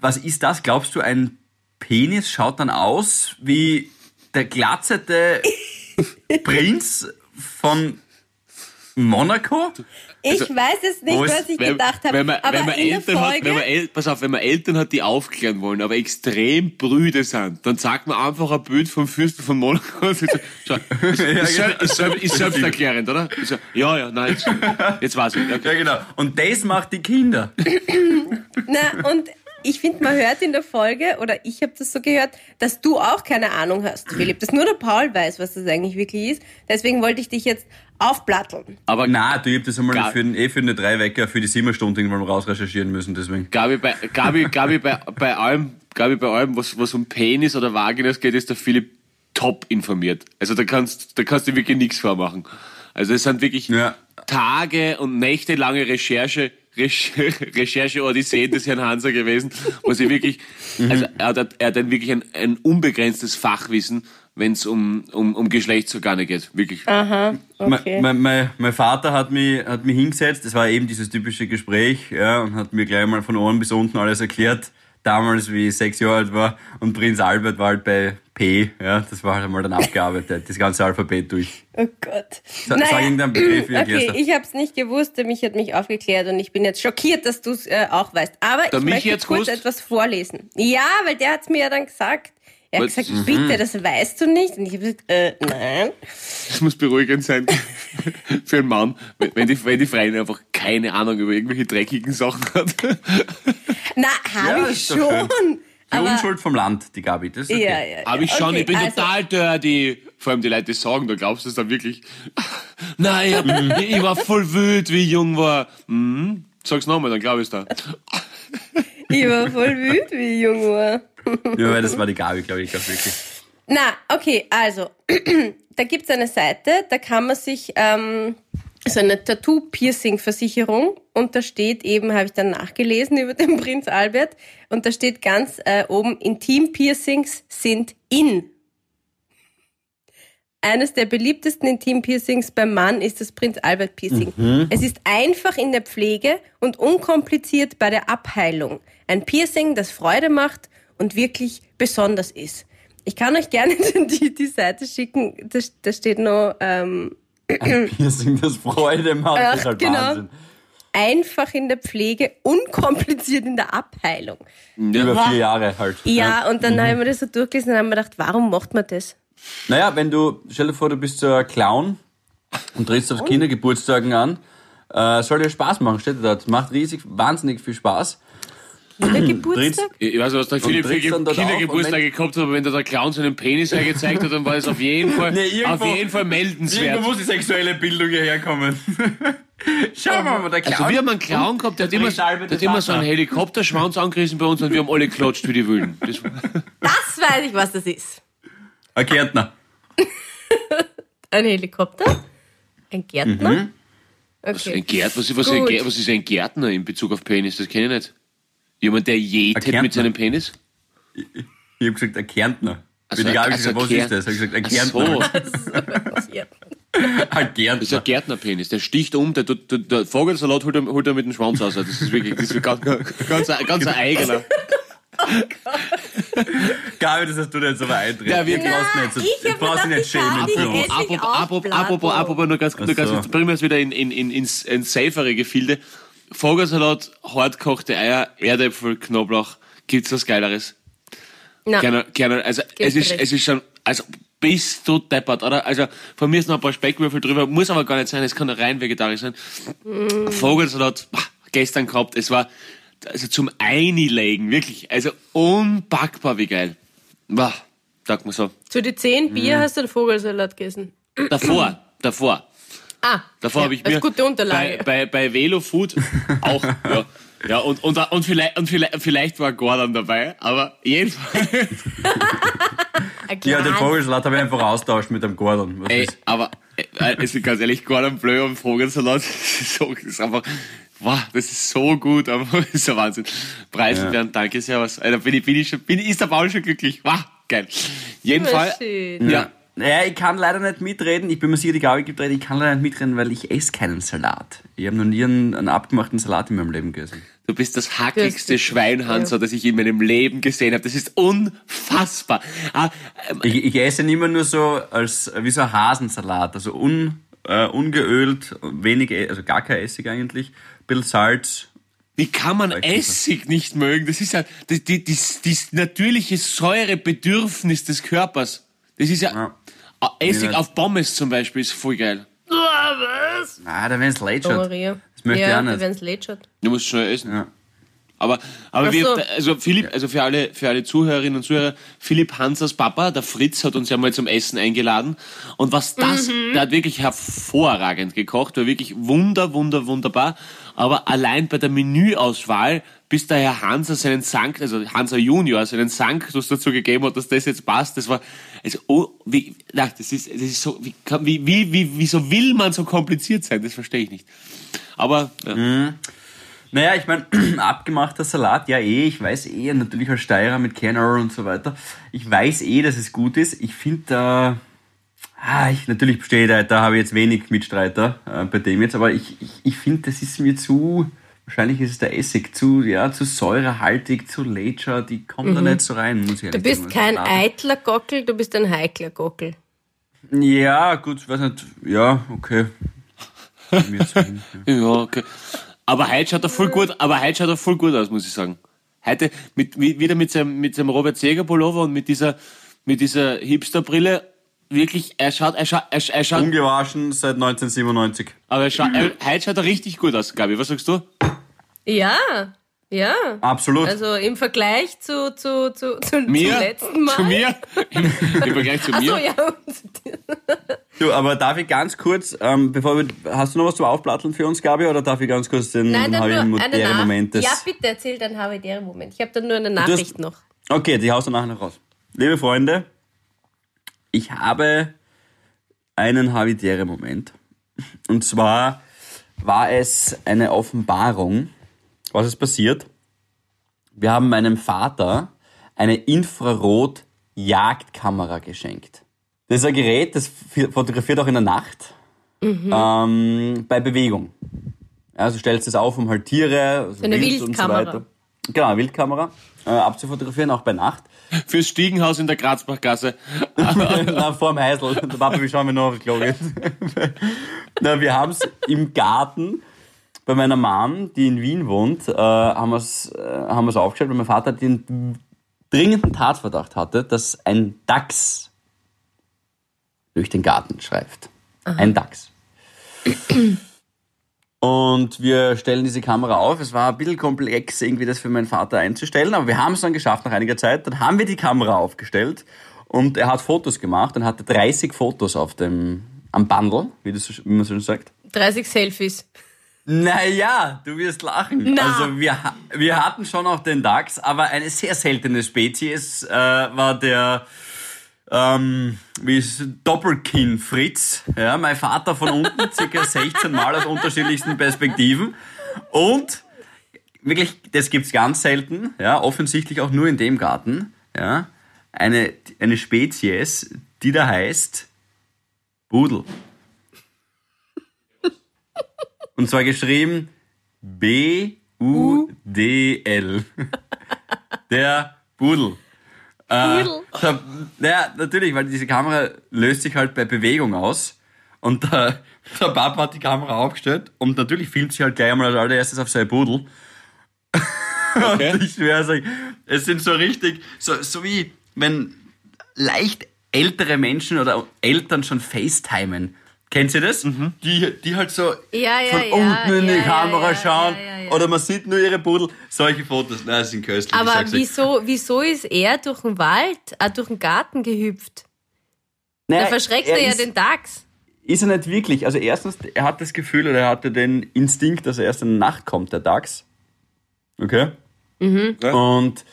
was ist das? Glaubst du, ein Penis schaut dann aus wie der glatzete Prinz von Monaco? Ich weiß es nicht, ist- was ich Wenn, gedacht habe. wenn man, aber wenn man in Eltern der hat, Folge, wenn man El pass auf, wenn man Eltern hat, die aufklären wollen, aber extrem brüde sind, dann sagt man einfach ein Bild vom Fürsten von Monaco. und sagt, Schau, ist, ist, selb- ist, selb- ist selbsterklärend, oder? Ist ja, ja, nein, jetzt, jetzt weiß ich. Okay. Ja, genau. Und das macht die Kinder. na, und ich finde, man hört in der Folge, oder ich habe das so gehört, dass du auch keine Ahnung hast, Philipp. Dass nur der Paul weiß, was das eigentlich wirklich ist. Deswegen wollte ich dich jetzt aufplatteln. Aber Na, du, ich hab das einmal Gar- für, den, eh für eine drei Wecker für die sieben Stunden irgendwann raus recherchieren müssen, deswegen. Gabi, bei, Gabi, Gabi, bei, bei allem, Gabi, bei allem, was, was um Penis oder Vaginas geht, ist der Philipp top informiert. Also da kannst, da kannst du wirklich nichts vormachen. Also es sind wirklich Ja. Tage und nächtelange Recherche, Recherche, Recherche-Odysseen des Herrn Hanser gewesen, wo sie wirklich, also er hat, er hat dann wirklich ein, ein unbegrenztes Fachwissen, wenn es um, um, um Geschlechtsorgane geht. Wirklich. Okay. Mein, mein, mein, mein Vater hat mich, hat mich hingesetzt, das war eben dieses typische Gespräch, ja, und hat mir gleich mal von oben bis unten alles erklärt. Damals, wie ich sechs Jahre alt war, und Prinz Albert war halt bei P, ja, das war halt einmal dann abgearbeitet, das ganze Alphabet durch. Oh Gott. Sag- sag irgendeinen Begriff, wie okay, ich habe es nicht gewusst, der Mich hat mich aufgeklärt und ich bin jetzt schockiert, dass du es äh, auch weißt. Aber Der ich Michi möchte hat's kurz gewusst? etwas vorlesen. Ja, weil der hat es mir ja dann gesagt. Er hat Was? gesagt, bitte, das weißt du nicht. Und ich habe gesagt, äh, nein. Das muss beruhigend sein für einen Mann, wenn- wenn die, wenn die Freundin einfach keine Ahnung über irgendwelche dreckigen Sachen hat. Na, habe Ja, ich schon. Die Aber, Unschuld vom Land, die Gabi, das ist okay. ja, ja, ja. Aber ich schon, Okay, ich bin also, total dirty. Vor allem die Leute sagen, da glaubst du es dann wirklich. Nein, ich, ich war voll wütend, wie ich jung war. Mhm. Sag's nochmal, dann glaub ich's da. Ich war voll wütend, wie ich jung war. Ja, weil das war die Gabi, glaube ich, ganz wirklich. Na, okay, also, da gibt's eine Seite, da kann man sich ähm, so eine Tattoo-Piercing-Versicherung und da steht eben, habe ich dann nachgelesen über den Prinz Albert, und da steht ganz äh, oben, Intim-Piercings sind in. Eines der beliebtesten Intim-Piercings beim Mann ist das Prinz Albert Piercing. Es ist einfach in der Pflege und unkompliziert bei der Abheilung. Ein Piercing, das Freude macht und wirklich besonders ist. Ich kann euch gerne die, die Seite schicken. Da, da steht noch ähm, Piercing, das Freude macht, Ach, ist halt genau. Wahnsinn. einfach in der Pflege, unkompliziert in der Abheilung. Über vier Jahre halt. Ja, und dann Mhm. habe ich mir das so durchgelesen und habe mir gedacht, warum macht man das? Naja, wenn du, stell dir vor, du bist so ein Clown und trittst auf Kindergeburtstagen an Äh, soll dir Spaß machen, steht dort. Macht riesig, wahnsinnig viel Spaß. Der Geburtstag? Ich weiß, was der Philipp für und Kindergeburtstage gehabt hat, aber wenn da der Clown seinen Penis hergezeigt hat, dann war es auf jeden Fall, Nee, irgendwo- auf jeden Fall meldenswert. Irgendwo muss die sexuelle Bildung hierher kommen. Schau mal, der Clown... Also wir haben einen Clown gehabt, der hat immer, der hat immer so einen. Helikopterschwanz angerissen bei uns und wir haben alle geklatscht wie die Wilden. Das, Das weiß ich, was das ist. Ein Gärtner. Ein Helikopter? Ein Gärtner? Mhm. was, ein Okay. Gärt, was, was, ein. Gärt, was ist ein Gärtner in Bezug auf Penis? Das kenne ich nicht. Jemand, der jätet Gärtner. mit seinem Penis? Ich habe gesagt, ein Kärntner. Also Bin ich nicht gesagt, also was ein ist das? Hab ich gesagt, ein Ach Gärtner. so. Ein das ist ein Gärtner. Gärtnerpenis. Der sticht um, der, der, der, der Vogelsalat holt er, holt er mit dem Schwanz aus. Das ist wirklich das ist ganz, ganz, ganz, ein eigener. Gabi, das hast du dir jetzt aber eintreten. Ja, wir- brauchst nicht, Ich brauchst nicht schämen Apropos, apropos, apropos, apropos, nur ganz, nur Ach ganz, bringen wir es wieder in, in, in, ins, ins safere Gefilde. Vogelsalat, hartkochte Eier, Erdäpfel, Knoblauch. Gibt's was Geileres? Na, Gerne, gerne, also, es ist, recht. es ist schon, also, bist du deppert, oder? Also, von mir ist noch ein paar Speckwürfel drüber, muss aber gar nicht sein, es kann rein vegetarisch sein. Mm. Vogelsalat, bah, gestern gehabt, es war, also zum Einlegen, wirklich, also unpackbar, wie geil. Bah, sag mal so. zu die zehn Bier Mhm. hast du einen Vogelsalat gegessen. Davor, davor. Ah, Davor ja, habe ich mir gute Unterlage. bei, bei, bei Velo Food auch, ja. Ja, und, und, und, vielleicht, und vielleicht, vielleicht war Gordon dabei, aber jedenfalls, Ja, den Vogelsalat habe ich einfach austauscht mit dem Gordon. Was ey, ist? aber, äh, es ist ganz ehrlich, Gordon Bleu und Vogelsalat, das ist, so, ist einfach, wow, das ist so gut, aber das ist ein Wahnsinn. Preiselbeeren, danke sehr, was, Alter, bin ich, bin ich schon, bin, ist der Paul schon glücklich, wow, geil. Jedenfalls, ja, Naja, ich kann leider nicht mitreden. Ich bin mir sicher, die Gabi gibt recht. Ich kann leider nicht mitreden, weil ich esse keinen Salat. Ich habe noch nie einen, einen abgemachten Salat in meinem Leben gegessen. Du bist das hackigste Das- Schweinhanser, ja. das ich in meinem Leben gesehen habe. Das ist unfassbar. Ah, ähm, Ich, ich esse ihn immer nur so als wie so ein Hasensalat, also un, äh, ungeölt, wenig, E- also gar kein Essig eigentlich, bisschen Salz. Wie kann man Essig nicht mögen? Das ist ja das, die, die, das natürliche Säurebedürfnis des Körpers. Das ist ja, Ja. Ah, Essig auf Pommes zum Beispiel ist voll geil. Was? Ah, da wenn es leid Oh, schaut. Maria. Das möchte ja, ich auch nicht. wenn es lätschert. Du musst schnell essen. Ja. Aber, aber wir, so. also Philipp, also für alle, für alle Zuhörerinnen und Zuhörer, Philipp Hansers Papa, der Fritz, hat uns ja mal zum Essen eingeladen. Und was das, Mhm. der hat wirklich hervorragend gekocht, war wirklich wunder, wunder, wunderbar. Aber allein bei der Menüauswahl, bis der Herr Hanser seinen Sankt, also Hanser Junior, seinen Sanctus dazu gegeben hat, dass das jetzt passt, das war, also, oh, wie, na, das ist, das ist so, wie, wie, wie, wie, wieso will man so kompliziert sein? Das verstehe ich nicht. Aber, ja. Naja, ich meine, abgemachter Salat, ja eh, ich weiß eh, natürlich als Steirer mit Kernel und so weiter. Ich weiß eh, dass es gut ist. Ich finde da, ah, ich, natürlich bestehe da, da habe ich jetzt wenig Mitstreiter äh, bei dem jetzt, aber ich, ich, ich finde, das ist mir zu, wahrscheinlich ist es der Essig, zu, ja, zu säurehaltig, zu Lager, die kommt da nicht so rein, muss ich Mhm. Du ehrlich bist sagen. kein Salat. eitler Gockel, du bist ein heikler Gockel. Ja, gut, weiß nicht, ja, okay. Mir zu hin, ja. Okay. Aber heute schaut er voll gut, aber heute schaut er voll gut aus, muss ich sagen. Heute mit, wie- wieder mit seinem, mit seinem Robert Seger Pullover und mit dieser, mit dieser Hipsterbrille. Wirklich, er schaut, er schaut, er, er schaut, Ungewaschen seit 1997. aber er schaut, er, heute schaut er richtig gut aus, Gabi. Was sagst du? Ja, ja. Absolut. Also im Vergleich zu, zu, zu, zu Mir? zum letzten Mal. Zu mir? Im, im Vergleich zu Ach so, mir? ja. Du, aber darf ich ganz kurz, ähm, bevor wir, hast du noch was zum Aufplatteln für uns, Gabi, oder darf ich ganz kurz den Nein, dann nur Nach Moment des... Ja, bitte erzähl deinen habitären Moment. Ich habe dann nur eine Nachricht noch. Okay, die haust du nachher noch raus. Liebe Freunde, ich habe einen habitäre Moment. Und zwar war es eine Offenbarung. Was ist passiert? Wir haben meinem Vater eine Infrarot-Jagdkamera geschenkt. Das ist ein Gerät, das fi- fotografiert auch in der Nacht ähm, bei Bewegung. Also stellst es auf, um halt Tiere, also Eine Wild und so Wildkamera. weiter. Genau, eine Wildkamera äh, abzufotografieren, auch bei Nacht. Fürs Stiegenhaus in der Grazbachgasse. Na, vorm Heisel. Der Papa, wie schauen wir noch auf Klo geht. Na, wir haben es im Garten bei meiner Mom, die in Wien wohnt, äh, haben wir es äh, haben wir's aufgestellt, weil mein Vater den dringenden Tatverdacht hatte, dass ein Dachs durch den Garten schreift. Ein Dachs. Und wir stellen diese Kamera auf. Es war ein bisschen komplex, irgendwie das für meinen Vater einzustellen, aber wir haben es dann geschafft nach einiger Zeit. Dann haben wir die Kamera aufgestellt und er hat Fotos gemacht und hatte 30 Fotos auf dem, am Bundle, wie, das, wie man so schön sagt. 30 Selfies. Naja, du wirst lachen. Na. Also wir, wir hatten schon auch den Dachs, aber eine sehr seltene Spezies äh, war der ähm, wie ist es? Doppelkinn Fritz. Ja, mein Vater von unten, circa 16 Mal aus unterschiedlichsten Perspektiven. Und wirklich, das gibt's ganz selten, ja, offensichtlich auch nur in dem Garten, ja, eine, eine Spezies, die da heißt Budel. Und zwar geschrieben B-U-D-L. Der Budel. Äh, da, naja, natürlich, weil diese Kamera löst sich halt bei Bewegung aus. Und der, der Papa hat die Kamera aufgestellt und natürlich filmt sie halt gleich einmal als allererstes auf sein Budel. Okay. Und ich schwöre euch, es sind so richtig, so, so wie wenn leicht ältere Menschen oder Eltern schon FaceTimen. Kennt ihr das? Die, die halt so Ja, ja, von ja, unten in die ja, ja, Kamera ja, schauen ja, ja, ja. oder man sieht nur ihre Pudel. Solche Fotos, nein, das sind köstlich. ich Aber wieso, wieso ist er durch den Wald, äh, durch den Garten gehüpft? Nein, Da verschreckt er, ja ist, den Dachs. Ist er nicht wirklich. Also erstens, er hat das Gefühl oder er hatte den Instinkt, dass er erst in der Nacht kommt, der Dachs. Okay? Ja. Und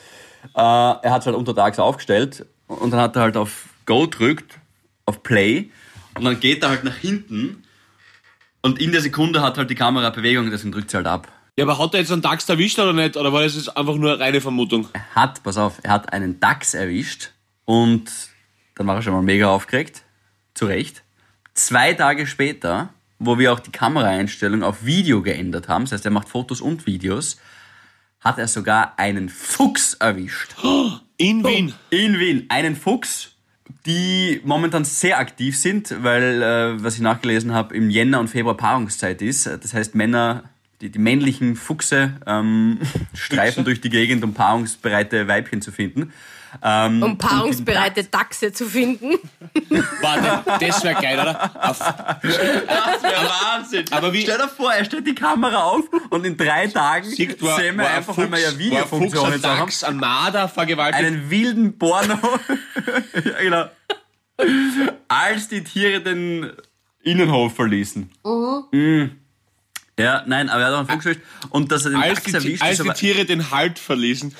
äh, er hat es halt untertags aufgestellt und dann hat er halt auf Go gedrückt, auf Play und dann geht er halt nach hinten und in der Sekunde hat halt die Kamera Bewegung, deswegen drückt sie halt ab. Ja, aber hat er jetzt einen Dachs erwischt oder nicht? Oder war das jetzt einfach nur eine reine Vermutung? Er hat, pass auf, er hat einen Dachs erwischt und dann war er schon mal mega aufgeregt. Zu Recht. Zwei Tage später, wo wir auch die Kameraeinstellung auf Video geändert haben, das heißt, er macht Fotos und Videos, hat er sogar einen Fuchs erwischt. In Wien. In Wien. Einen Fuchs, die momentan sehr aktiv sind, weil, äh, was ich nachgelesen habe, im Jänner und Februar Paarungszeit ist. Das heißt, Männer, die, die männlichen Fuchse ähm, streifen durch die Gegend, um paarungsbereite Weibchen zu finden. Ähm, Um paarungsbereite Dachse zu finden. Warte, das wäre geil, oder? Auf, Das wäre Wahnsinn. Aber wie- Stell dir vor, er stellt die Kamera auf und in drei Tagen sehen wir einfach, Fuchs, wenn wir ja Videofunktionen haben, ein Marder vergewaltigt. einen wilden Porno. ja, genau. Als die Tiere den Innenhof verließen. Mhm. Ja, nein, aber er hat auch einen Fuchs erwischt. Und dass er den als Dachs die, erwischt als ist, die Tiere den Halt verließen.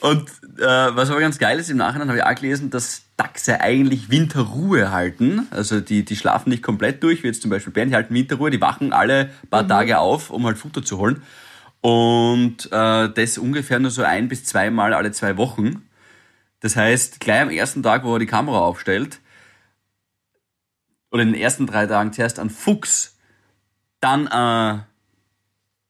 Und äh, was aber ganz geil ist, im Nachhinein habe ich auch gelesen, dass Dachse eigentlich Winterruhe halten. Also die, die schlafen nicht komplett durch, wie jetzt zum Beispiel Bären, die halten Winterruhe, die wachen alle paar Tage auf, um halt Futter zu holen. Und äh, das ungefähr nur so ein bis zweimal alle zwei Wochen. Das heißt, gleich am ersten Tag, wo er die Kamera aufstellt, oder in den ersten drei Tagen zuerst ein Fuchs, dann äh,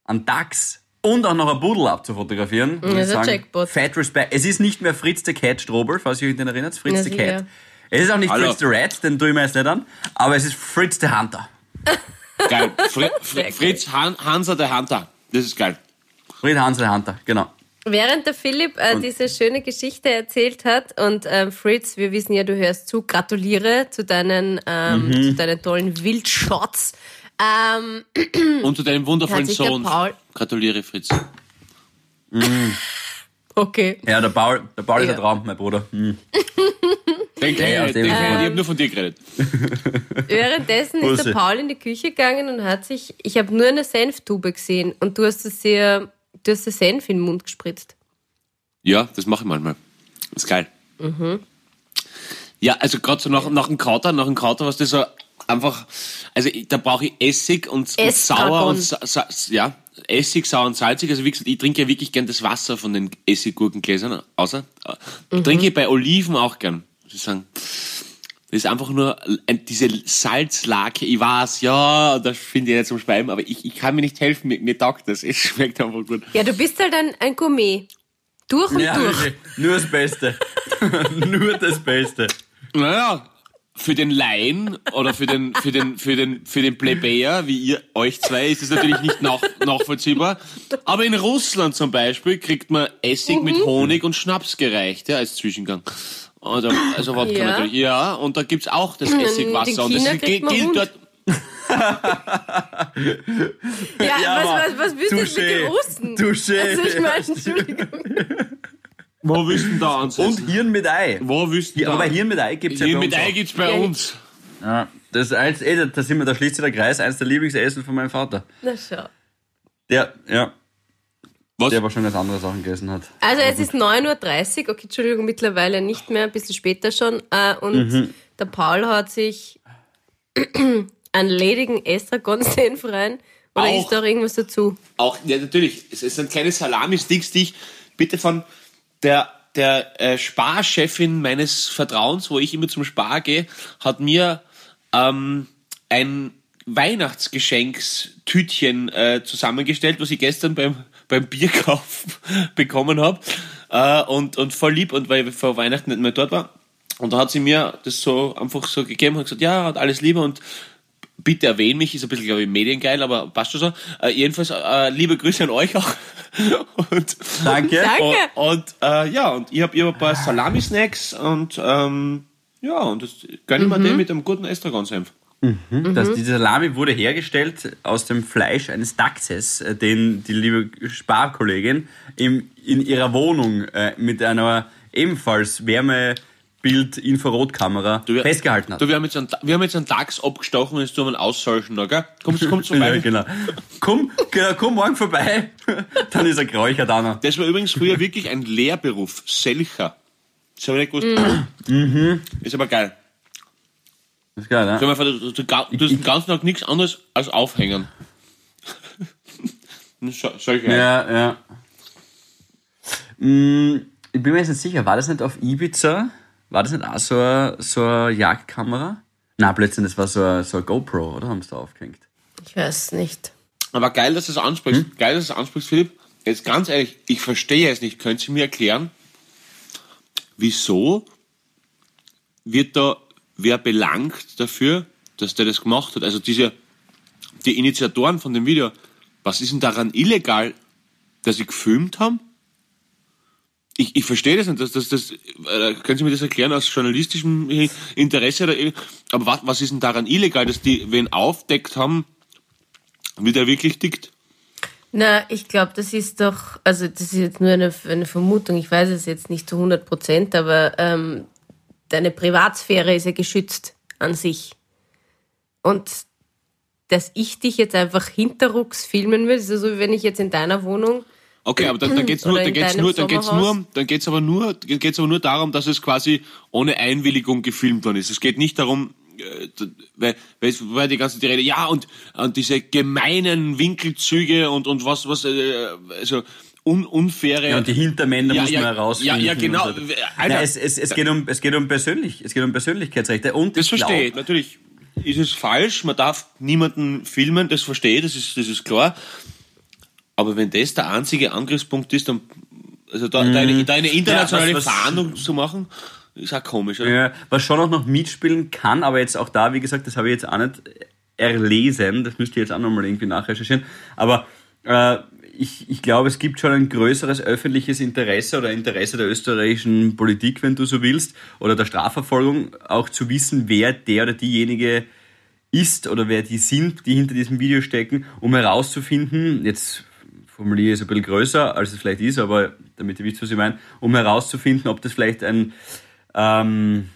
ein Dachs und auch noch ein Pudel abzufotografieren. muss das ist ein. Jackpot. Fat Respect. Es ist nicht mehr Fritz the Cat Strobel, falls ihr euch den erinnert. Fritz Ja, the sicher. Cat. Es ist auch nicht Hallo. Fritz the Rat, den tue ich mir jetzt nicht an, aber es ist Fritz the Hunter. Geil. Fri geil. Fritz Han Hansa der Hunter. Das ist geil. Fritz Hans the Hunter, genau. Während der Philipp äh, diese schöne Geschichte erzählt hat und ähm, Fritz, wir wissen ja, du hörst zu, gratuliere zu deinen, ähm, Mhm. zu deinen tollen Wildshots. Ähm, Und zu deinem wundervollen der Sohn. Paul- Gratuliere, Fritz. okay. Ja, der Paul, der Paul ist Ja. ein Traum, mein Bruder. Hm. Den kenn Ja, ich, dem kenn ich. Habe nur von dir geredet. Währenddessen ist der Paul in die Küche gegangen und hat sich, ich habe nur eine Senftube gesehen und du hast es dir, du hast dir Senf in den Mund gespritzt. Ja, das mache ich manchmal. Das ist geil. Ja, also gerade so nach, nach dem Kater, nach dem Kater, was das so einfach, also da brauche ich Essig und, und sauer und sa, sa, ja, Essig, sauer und salzig. Also wie gesagt, ich trinke ja wirklich gern das Wasser von den Essiggurkengläsern, außer äh, trinke ich bei Oliven auch gern, ich sagen. Das ist einfach nur diese Salzlake. Ich weiß, ja, das finde ich nicht zum Speiben, aber ich, ich kann mir nicht helfen, mir, mir taugt das. Es schmeckt einfach gut. Ja, du bist halt ein, ein Gourmet. Durch und Ja, durch. wirklich. nur das Beste. nur das Beste. Naja, für den Laien oder für den, für den, für den, für den Plebejer, wie ihr, euch zwei, ist es natürlich nicht nach, nachvollziehbar. Aber in Russland zum Beispiel kriegt man Essig mit Honig und Schnaps gereicht, ja, als Zwischengang. Oder, also Wodka Ja. natürlich. Ja, und da gibt's auch das Essigwasser. Und das gilt rund. dort. Ja, Ja, was, was, was willst du mit den Russen? Touché. Also ich meine, Entschuldigung. Wo willst du denn da ansetzen? Und Hirn mit Ei. Wo willst du Ja, da? aber Hirn mit Ei gibt's ja Hier bei mit uns Ei auch. gibt's bei Ja, uns. Ja, das ist eins, eh, da, sind wir, da schließt sich der Kreis, eins der Lieblingsessen von meinem Vater. Na schau. Der, ja, Was? der aber schon ganz andere Sachen gegessen hat. Also es ist 9.30 Uhr, okay, Entschuldigung, mittlerweile nicht mehr, ein bisschen später schon. Äh, und Mhm. der Paul hat sich einen ledigen Estragon-Senf rein. Oder Auch. ist da auch irgendwas dazu? Auch, ja, natürlich. Es ist ein kleines Salami-Sticks, die ich bitte von der, der äh, Sparchefin meines Vertrauens, wo ich immer zum Spar gehe, hat mir ähm, ein Weihnachtsgeschenkstütchen äh, zusammengestellt, was ich gestern beim, beim Bierkauf bekommen habe. Äh, und, und voll lieb, und weil ich vor Weihnachten nicht mehr dort war. Und da hat sie mir das so einfach so gegeben und gesagt, ja, hat alles Liebe und bitte erwähnen mich, ist ein bisschen, glaube ich, mediengeil, aber passt schon so. Äh, jedenfalls, äh, liebe Grüße an euch auch. und, Danke. Danke. und, und äh, ja, und ich habe ihr ein paar Salami-Snacks und ähm, ja, und das gönne ich mir den mit einem guten Estragon-Senf. Das, diese Salami wurde hergestellt aus dem Fleisch eines Dachses, äh, den die liebe Sparkollegin im, in ihrer Wohnung äh, mit einer ebenfalls Wärmebild-Infrarotkamera wir- festgehalten hat. Du, wir haben jetzt einen, wir haben jetzt einen Dachs abgestochen und jetzt tun wir einen Aussauschen da, gell? Kommst du vorbei? ja, genau. Komm, genau, komm morgen vorbei, dann ist er geräuchert, Anna. Das war übrigens früher wirklich ein Lehrberuf. Selcher. Das habe ich nicht gewusst. Mhm. Ist aber geil. Das ist geil, ne? Stell Du, du, du hast den ganzen Tag nichts anderes als aufhängen. So- Solche. Ja, ja. Mm, Ich bin mir jetzt nicht sicher, war das nicht auf Ibiza? War das nicht auch so eine, so eine Jagdkamera? Na, plötzlich, das war so eine, so eine GoPro, oder? Haben sie da aufgehängt? Ich weiß nicht. Aber geil, dass du es ansprichst. Hm? Geil, dass du es ansprichst, Philipp. Jetzt ganz ehrlich, ich verstehe es nicht. Können Sie mir erklären, wieso wird da wer belangt dafür, dass der das gemacht hat? Also diese, die Initiatoren von dem Video, was ist denn daran illegal, dass sie gefilmt haben? Ich, ich verstehe das nicht. Das, das, das, äh, können Sie mir das erklären aus journalistischem Interesse? Oder, aber was, was ist denn daran illegal, dass die wen aufdeckt haben, wie der wirklich tickt? Na, ich glaube, das ist doch, also das ist jetzt nur eine, eine Vermutung, ich weiß es jetzt nicht zu 100 Prozent, aber ähm, deine Privatsphäre ist ja geschützt an sich. Und dass ich dich jetzt einfach hinterrucks filmen will, ist ja so, wie wenn ich jetzt in deiner Wohnung Okay, aber dann, dann geht's nur, dann geht's nur, dann geht's nur, dann geht's aber nur, geht's aber nur darum, dass es quasi ohne Einwilligung gefilmt worden ist. Es geht nicht darum, äh, weil, weil war die ganze die Rede, ja und, und diese gemeinen Winkelzüge und und was was äh, also un, unfaire. Ja, und die Hintermänner Ja, muss ja, man herausfinden. ja, ja, genau. so. Alter. Nein, es, es, es, geht um, es, geht um persönlich, es geht um Persönlichkeitsrechte. Und das verstehe ich. Natürlich ist es falsch. Man darf niemanden filmen. Das verstehe ich. Das ist das ist klar. Aber wenn das der einzige Angriffspunkt ist, dann also da, da, eine, da eine internationale Mhm. Ja, was- was- Fahndung zu machen, ist auch komisch. Oder? Ja, was schon auch noch mitspielen kann, aber jetzt auch da, wie gesagt, das habe ich jetzt auch nicht erlesen, das müsst ihr jetzt auch nochmal irgendwie nachrecherchieren, aber äh, ich, ich glaube, es gibt schon ein größeres öffentliches Interesse oder Interesse der österreichischen Politik, wenn du so willst, oder der Strafverfolgung, auch zu wissen, wer der oder diejenige ist oder wer die sind, die hinter diesem Video stecken, um herauszufinden, jetzt formuliere ich es ein bisschen größer, als es vielleicht ist, aber damit ihr wisst, was ich meine, um herauszufinden, ob das vielleicht ein ähm,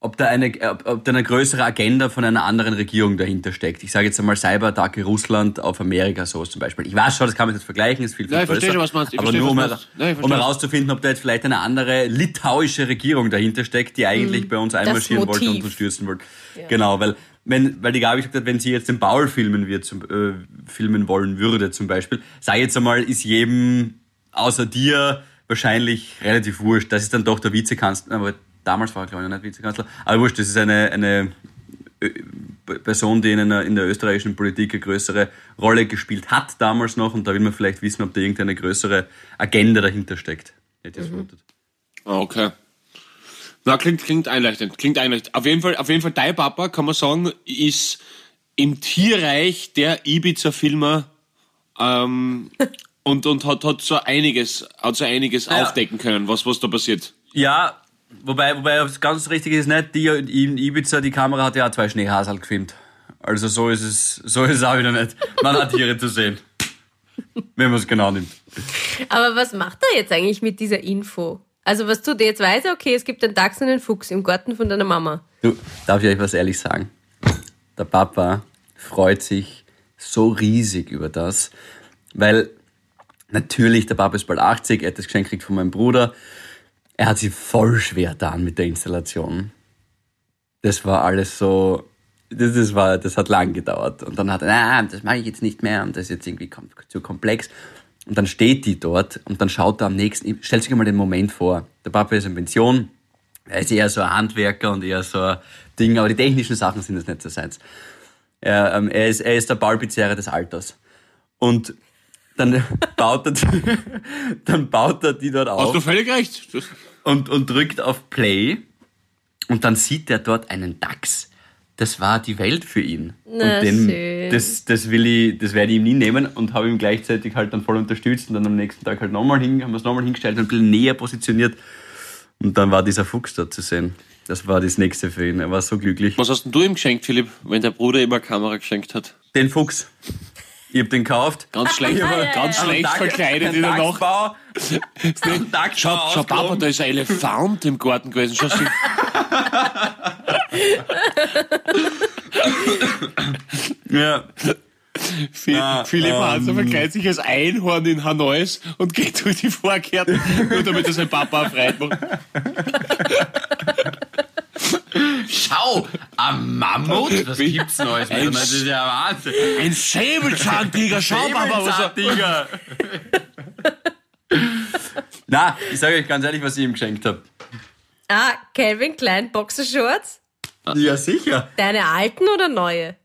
ob da, eine, ob, ob da eine größere Agenda von einer anderen Regierung dahinter steckt. Ich sage jetzt einmal Cyberattacke Russland auf Amerika, sowas zum Beispiel. Ich weiß schon, das kann man jetzt vergleichen, ist viel, viel Ja, ich größer. verstehe schon, was meinst. Ich aber verstehe, nur um. Ja, ich um verstehe. herauszufinden, ob da jetzt vielleicht eine andere litauische Regierung dahinter steckt, die eigentlich bei uns einmarschieren wollte und uns stürzen wollte. Genau, weil wenn, weil die Gabi gesagt hat, wenn sie jetzt den Paul filmen wird, zum, äh, filmen wollen würde zum Beispiel, sei jetzt einmal, ist jedem außer dir wahrscheinlich relativ wurscht. Das ist dann doch der Vizekanzler, aber damals war er glaube ich noch nicht Vizekanzler, aber wurscht, das ist eine, eine äh, Person, die in, einer, in der österreichischen Politik eine größere Rolle gespielt hat damals noch und da will man vielleicht wissen, ob da irgendeine größere Agenda dahinter steckt. Hätte ich Mhm. vermutet. Ah, Okay. Na, klingt, klingt einleuchtend, klingt einleuchtend. Auf jeden Fall, auf jeden Fall, dein Papa, kann man sagen, ist im Tierreich der Ibiza-Filmer, ähm, und, und hat, hat so einiges, hat so einiges Ja. aufdecken können, was, was da passiert. Ja, wobei, wobei das ganz richtig ist nicht, die in Ibiza, die Kamera hat ja auch zwei Schneehasel gefilmt. Also so ist es, so ist es auch wieder nicht. Man hat Tiere zu sehen. Wenn man es genau nimmt. Aber was macht er jetzt eigentlich mit dieser Info? Also was er jetzt? Weiß er, okay, es gibt einen Dachs und einen Fuchs im Garten von deiner Mama. Du, darf ich euch was ehrlich sagen? Der Papa freut sich so riesig über das, weil natürlich, der Papa ist bald 80, er hat das Geschenk gekriegt von meinem Bruder. Er hat sich voll schwer getan mit der Installation. Das war alles so, das, das, war, das hat lang gedauert. Und dann hat er, na, das mache ich jetzt nicht mehr und das ist jetzt irgendwie kom zu komplex. Und dann steht die dort und dann schaut er am nächsten, stellt sich mal den Moment vor. Der Papa ist in Pension, er ist eher so ein Handwerker und eher so ein Ding, aber die technischen Sachen sind das nicht so seins. Er, ähm, er, ist, er ist der Ballpizzeria des Alters. Und dann baut er, die, dann baut er die dort Hast du auf völlig recht. Und, und drückt auf Play und dann sieht er dort einen Dachs. Das war die Welt für ihn. Na, und den, schön. das, das will ich, das werde ich ihm nie nehmen und habe ihm gleichzeitig halt dann voll unterstützt und dann am nächsten Tag halt nochmal hin, haben wir es nochmal hingestellt und ein bisschen näher positioniert. Und dann war dieser Fuchs dort zu sehen. Das war das nächste für ihn. Er war so glücklich. Was hast denn du ihm geschenkt, Philipp, wenn der Bruder ihm eine Kamera geschenkt hat? Den Fuchs. Ich hab den gekauft. Ganz schlecht, ganz schlecht Dach- verkleidet in der Nacht. Schau, schau, Papa, da ist ein Elefant im Garten gewesen. Schau, sie- Ja. Philipp, Ah, Philipp ähm. Hanser verkleidet sich als Einhorn in Hanois und geht durch die Vorgärten, nur damit er sein Papa erfreut macht. Schau, ein Mammut? Was gibt's Neues? Ein Das ist ja Wahnsinn. Ein Säbelzahntiger, schau, Papa, was er... Na, ich sage euch ganz ehrlich, was ich ihm geschenkt habe. Ah, Calvin Klein Boxershorts? Ja, sicher. Deine alten oder neue?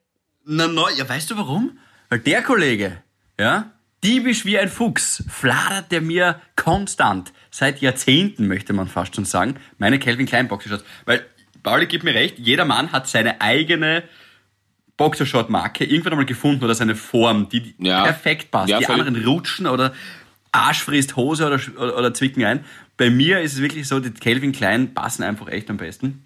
Na, neu, ja, weißt du warum? Weil der Kollege, ja, diebisch wie ein Fuchs, fladert der mir konstant, seit Jahrzehnten möchte man fast schon sagen, meine Calvin Klein Boxershorts. Weil, Pauli gibt mir recht, jeder Mann hat seine eigene Boxershort-Marke irgendwann einmal gefunden oder seine Form, die Ja. perfekt passt. Ja, die anderen rutschen oder Arsch frisst Hose oder, oder, oder zwicken ein. Bei mir ist es wirklich so, die Calvin Klein passen einfach echt am besten.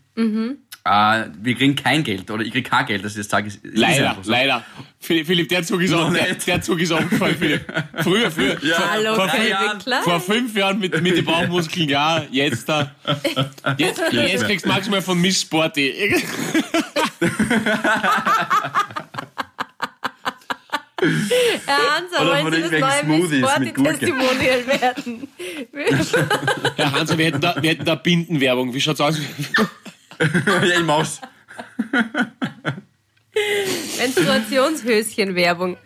Äh, wir kriegen kein Geld oder ich krieg kein Geld, dass ich das sage. ist- ist Leider, so. leider. Philipp, der Zug ist auch, der, nicht. der Zug ist aufgefallen, Philipp. Früher, früher. Ja, Hallo, vor Calvin Jahren. Klein. Vor fünf Jahren mit, mit den Bauchmuskeln, ja, jetzt da. Jetzt, jetzt kriegst du maximal von Miss Sporty. Herr Hansa, Oder wollen Sie das neue Miss Smoothies Sporty mit. Testimonial werden? Herr Hansa, wir hätten da, wir hätten da Bindenwerbung. Wie schaut's aus? Ja, ich mach's. Menstruationshöschen-Werbung.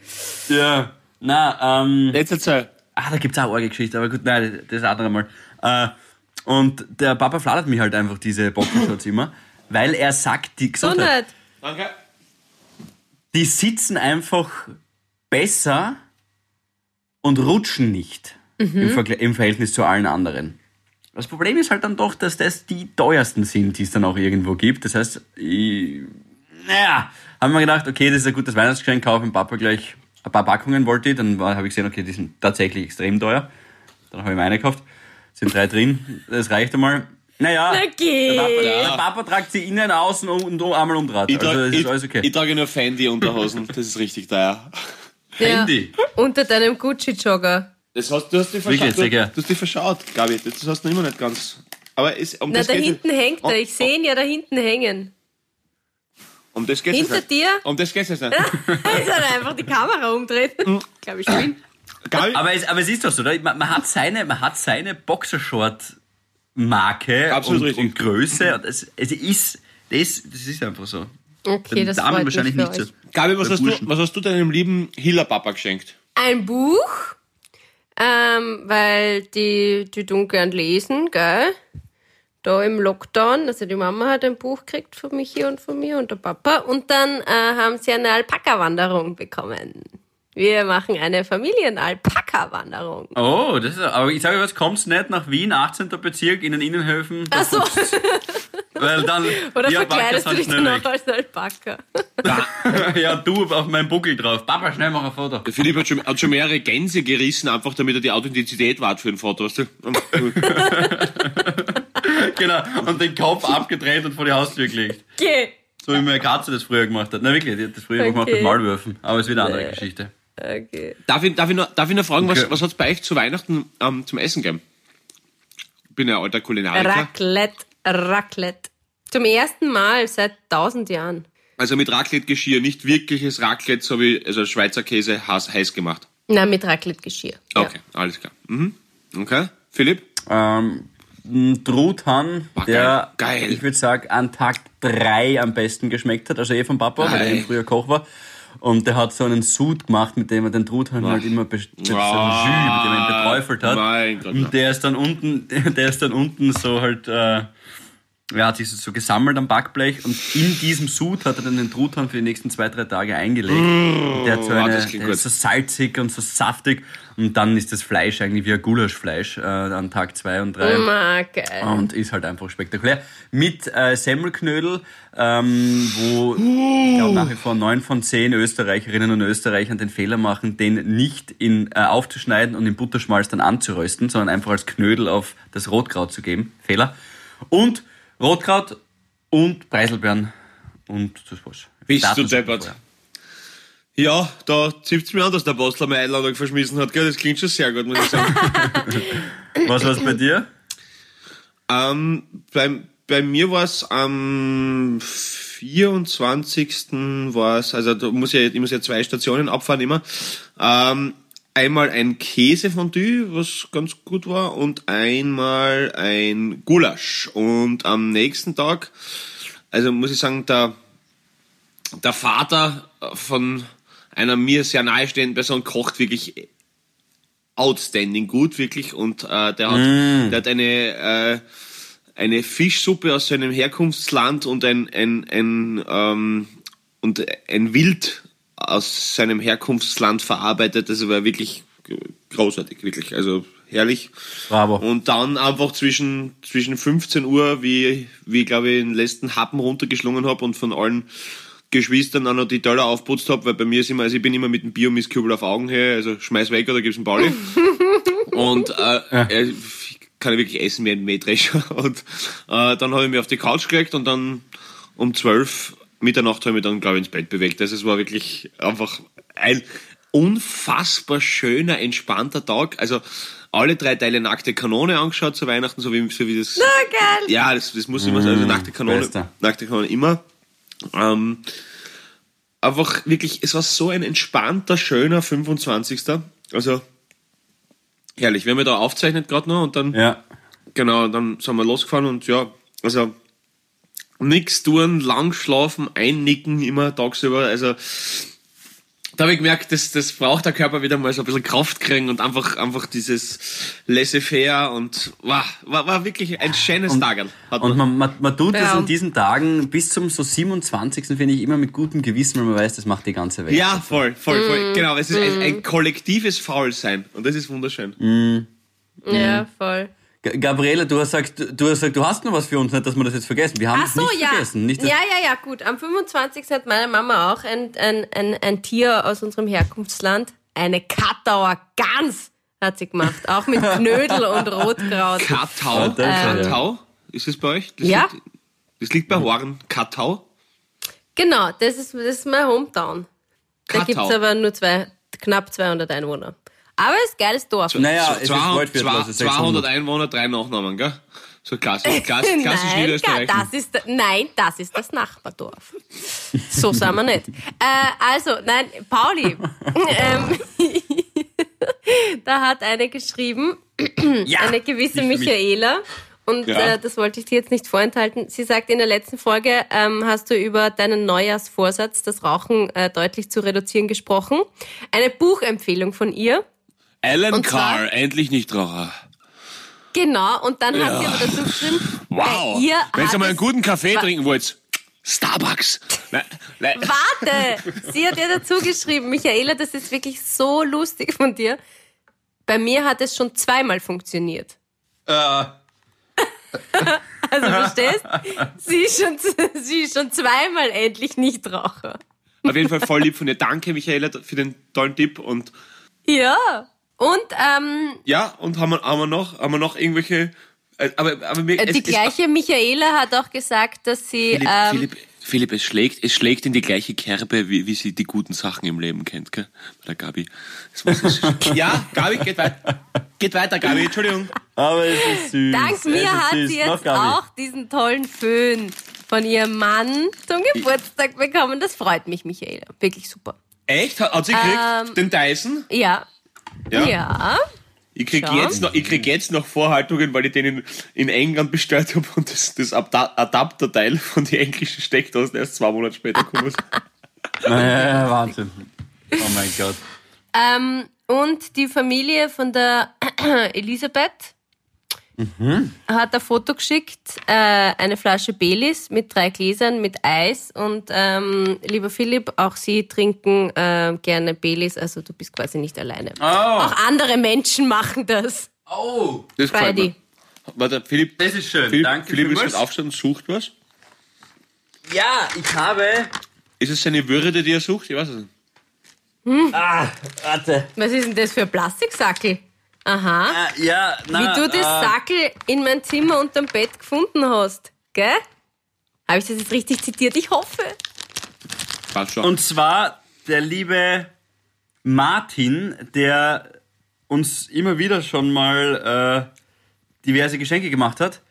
Ja. Na, ähm. Jetzt erzähl. Ah, da gibt's auch eine Orge-Geschichte, aber gut, nein, das ist ein anderes Mal. Äh, und der Papa fladert mich halt einfach diese Boxershorts immer, weil er sagt, die Gesundheit. Danke. die sitzen einfach besser und rutschen nicht im, Vergle im Verhältnis zu allen anderen. Das Problem ist halt dann doch, dass das die teuersten sind, die es dann auch irgendwo gibt. Das heißt, ich, naja, haben wir gedacht, okay, das ist ein gutes Weihnachtsgeschenk, kaufen Papa gleich ein paar Packungen wollte ich, dann habe ich gesehen, okay, die sind tatsächlich extrem teuer. Dann habe ich mir eine gekauft, sind drei drin, das reicht einmal. Naja, Na geh. der, Papa, der Papa tragt sie innen, außen und, und einmal umdraht. Ich, Also trage das ist ich, alles okay. ich trage nur Fendi-Unterhosen. Das ist richtig teuer. Handy. Ja, unter deinem Gucci-Jogger. Das hast, du hast dich Wirklich, verschaut. Du, du hast dich verschaut, Gabi. Das hast du noch immer nicht ganz. Aber es, um Na, das da geht hinten hängt er. Ich sehe ihn ja da hinten hängen. Um das geht's Hinter nicht. dir? Um das geht's jetzt nicht. Er soll einfach die Kamera umdrehen. Ich glaube, ich bin. Gabi, Aber es, aber es ist doch so, oder? Man, man hat seine, man hat seine Boxershort-Marke Absolut und, richtig. und Größe. Und es, es ist, das, das ist einfach so. Okay, Den das Damen freut wahrscheinlich mich für nicht euch. so. Gabi was, hast du, was hast du deinem lieben Hiller-Papa geschenkt? Ein Buch, ähm, weil die, die tun gern lesen, gell? Da im Lockdown, also die Mama hat ein Buch gekriegt von Michi und von mir und der Papa. Und dann äh, haben sie eine Alpaka-Wanderung bekommen. Wir machen eine Familien-Alpaka-Wanderung. Oh, das ist, aber ich sage was, kommt's nicht nach Wien, 18. Bezirk, in den Innenhöfen? Ach so. Weil dann, Oder verkleidest du dich dann auch als Alpaka? ja, du auf meinem Buckel drauf. Papa, schnell mach ein Foto. Der Philipp hat schon, hat schon mehrere Gänse gerissen, einfach damit er die Authentizität wahrt für ein Foto. Weißt du? genau. Und den Kopf abgedreht und vor die Haustür gelegt. Geh. So wie meine Katze das früher gemacht hat. Na wirklich, die hat das früher Okay. gemacht mit Maulwürfen. Aber es ist wieder eine andere Geschichte. Okay. Darf ich, darf ich, noch, darf ich noch fragen, Okay. was, was hat's bei euch zu Weihnachten ähm, zum Essen gegeben? Ich bin ja alter Kulinariker. Raclette, Raclette. Zum ersten Mal seit tausend Jahren. Also mit Raclette-Geschirr, nicht wirkliches Raclette, so wie also Schweizer Käse heiß, heiß gemacht. Na, mit Raclette-Geschirr. Ja. Okay, alles klar. Mhm. Okay, Philipp? Ähm, ein Truthahn, War der, geil. Geil. ich würde sagen, an Tag drei am besten geschmeckt hat. Also eh vom Papa, weil er Geil. eben früher Koch war. Und der hat so einen Sud gemacht, mit dem er den Truthahn halt immer, so Jus, mit dem er ihn beträufelt hat. mein Gott. Und der ist dann unten, der ist dann unten so halt, äh, er hat sich so gesammelt am Backblech und in diesem Sud hat er dann den Truthahn für die nächsten zwei, drei Tage eingelegt. und der hat so ah, eine, das klingt der ist so salzig und so saftig und dann ist das Fleisch eigentlich wie ein Gulaschfleisch äh, an Tag zwei und drei. Geil. Und ist halt einfach spektakulär. Mit äh, Semmelknödel, ähm, wo ich glaube nach wie vor neun von zehn Österreicherinnen und Österreichern den Fehler machen, den nicht in, äh, aufzuschneiden und in Butterschmalz dann anzurösten, sondern einfach als Knödel auf das Rotkraut zu geben. Fehler. Und Rotkraut und Preiselbeeren und das war's. Bist du Datensuppe deppert. Ja, da zieht's mir an, dass der Bastler meine Einladung verschmissen hat. Gell? Das klingt schon sehr gut, muss ich sagen. Was war's bei dir? ähm, bei, bei mir war's am 24. war's, also da muss ja, ich muss ja zwei Stationen abfahren immer. Ähm, einmal ein Käsefondue, was ganz gut war, und einmal ein Gulasch. Und am nächsten Tag, also muss ich sagen, der, der Vater von einer mir sehr nahestehenden Person kocht wirklich outstanding gut, wirklich. Und äh, der, hat, der hat eine, äh, eine Fischsuppe aus seinem Herkunftsland und ein, ein, ein, ähm, und ein Wild aus seinem Herkunftsland verarbeitet. Das war wirklich großartig, wirklich. Also herrlich. Bravo. Und dann einfach zwischen, zwischen 15 Uhr, wie, wie glaube ich, den letzten Happen runtergeschlungen habe und von allen Geschwistern dann noch die Teller aufputzt habe, weil bei mir ist immer, also ich bin immer mit dem Biomisskübel auf Augenhöhe, also schmeiß weg oder gib's einen Pauli. und äh, äh, ich kann ich wirklich essen wie ein Mähdrescher. Und äh, dann habe ich mich auf die Couch gelegt und dann um 12 Mitternacht habe ich mich dann, glaube ich, ins Bett bewegt. Also es war wirklich einfach ein unfassbar schöner, entspannter Tag. Also alle drei Teile nackte Kanone angeschaut zu Weihnachten, so wie, so wie das. Ah, geil. Ja, das, das muss immer, also nackte Kanone, Bester. nackte Kanone immer. Ähm, einfach wirklich, es war so ein entspannter, schöner 25. Also herrlich. Wir haben ja da aufzeichnet gerade noch und dann, Ja. genau, dann sind wir losgefahren und ja, also nix tun, lang schlafen, einnicken immer tagsüber. Also da habe ich gemerkt, das, das braucht der Körper wieder mal so ein bisschen Kraft kriegen und einfach, einfach dieses laissez-faire und wow, war, war wirklich ein schönes Tag. Hat Und man, man, man tut das Ja. an diesen Tagen bis zum so 27. finde ich immer mit gutem Gewissen, weil man weiß, das macht die ganze Welt. Ja, voll, voll, voll. Mm. Genau, es ist ein, ein kollektives Faulsein und das ist wunderschön. Mhm. Ja, voll. Gabriele, du hast gesagt, du hast gesagt, du hast noch was für uns, nicht, dass wir das jetzt vergessen. Wir haben Ach es so, nicht ja. vergessen. Nicht, ja, ja, ja, gut. Am 25. hat meine Mama auch ein, ein, ein, ein Tier aus unserem Herkunftsland. Eine Kattauer Gans hat sie gemacht. Auch mit Knödel und Rotkraut. Ist ja. Katau, ist es bei euch? Das Ja. Liegt, das liegt bei Horn. Katau? Genau, das ist, das ist mein Hometown. Da Kattau. gibt's aber nur zwei, knapp 200 Einwohner. Aber es ist ein geiles Dorf. Naja, es ist 200, Waldviertel, also 600. 200 Einwohner, drei Nachnamen, gell? So klassisch, klassisch, klassisch nein, Niederösterreich. das ist, nein, das ist das Nachbardorf. So sind wir nicht. Äh, also, nein, Pauli, ähm, da hat eine geschrieben, Ja, eine gewisse. Michaela. Und Ja. äh, das wollte ich dir jetzt nicht vorenthalten. Sie sagt, in der letzten Folge ähm, hast du über deinen Neujahrsvorsatz, das Rauchen äh, deutlich zu reduzieren, gesprochen. Eine Buchempfehlung von ihr. Alan Und zwar- Carr, endlich Nichtraucher. Genau, und dann hat sie aber dazu geschrieben, Wow. Wenn ihr mal einen guten Kaffee trinken wollt, Starbucks. Nein, nein. Warte! Sie hat ja dazu geschrieben, Michaela, das ist wirklich so lustig von dir. Bei mir hat es schon zweimal funktioniert. Äh, Also verstehst? Sie ist schon, sie ist schon zweimal endlich Nichtraucher. Auf jeden Fall voll lieb von dir. Danke, Michaela, für den tollen Tipp. Und Ja. Und ähm, ja, und haben wir, haben wir noch, haben wir noch irgendwelche Äh, Aber, aber mir, Äh, es, Die gleiche Michaela hat auch gesagt, dass sie. Es, Philipp, ähm, Philipp, Philipp, es schlägt, es schlägt in die gleiche Kerbe, wie, wie sie die guten Sachen im Leben kennt, gell? Bei der Gabi. Ja, Gabi, geht weiter. Geht weiter, Gabi, Entschuldigung. Aber es ist süß. Dank es mir hat süß. sie Noch, jetzt Gabi. auch diesen tollen Föhn von ihrem Mann zum Geburtstag bekommen. Das freut mich, Michaela. Wirklich super. Echt? Hat, hat sie gekriegt? Ähm, den Dyson? Ja. Ja. Ja. Ich krieg, Schau. jetzt noch, ich krieg jetzt noch Vorhaltungen, weil ich den in, in England bestellt habe und das, das Adap- Adapterteil von den englischen Steckdosen erst zwei Monate später kommen muss. Ja, Wahnsinn. Oh mein Gott. Ähm, und die Familie von der Elisabeth hat ein Foto geschickt, äh, eine Flasche Baileys mit drei Gläsern mit Eis. Und ähm, lieber Philipp, auch Sie trinken äh, gerne Baileys, also du bist quasi nicht alleine. Oh. Auch andere Menschen machen das. Oh, Das mir. Warte, Philipp, das ist schön. Philipp, Danke Philipp ist aufstehen und sucht was. Ja, ich habe... Ist es seine Würde, die er sucht? Ich weiß es nicht. Ah, warte. Was ist denn das für ein Plastiksackel? Aha. Ah, ja, na, Wie du das ah, Sackel in mein Zimmer unterm Bett gefunden hast. Gell? Habe ich das jetzt richtig zitiert? Ich hoffe. Schon. Und zwar der liebe Martin, der uns immer wieder schon mal äh, diverse Geschenke gemacht hat,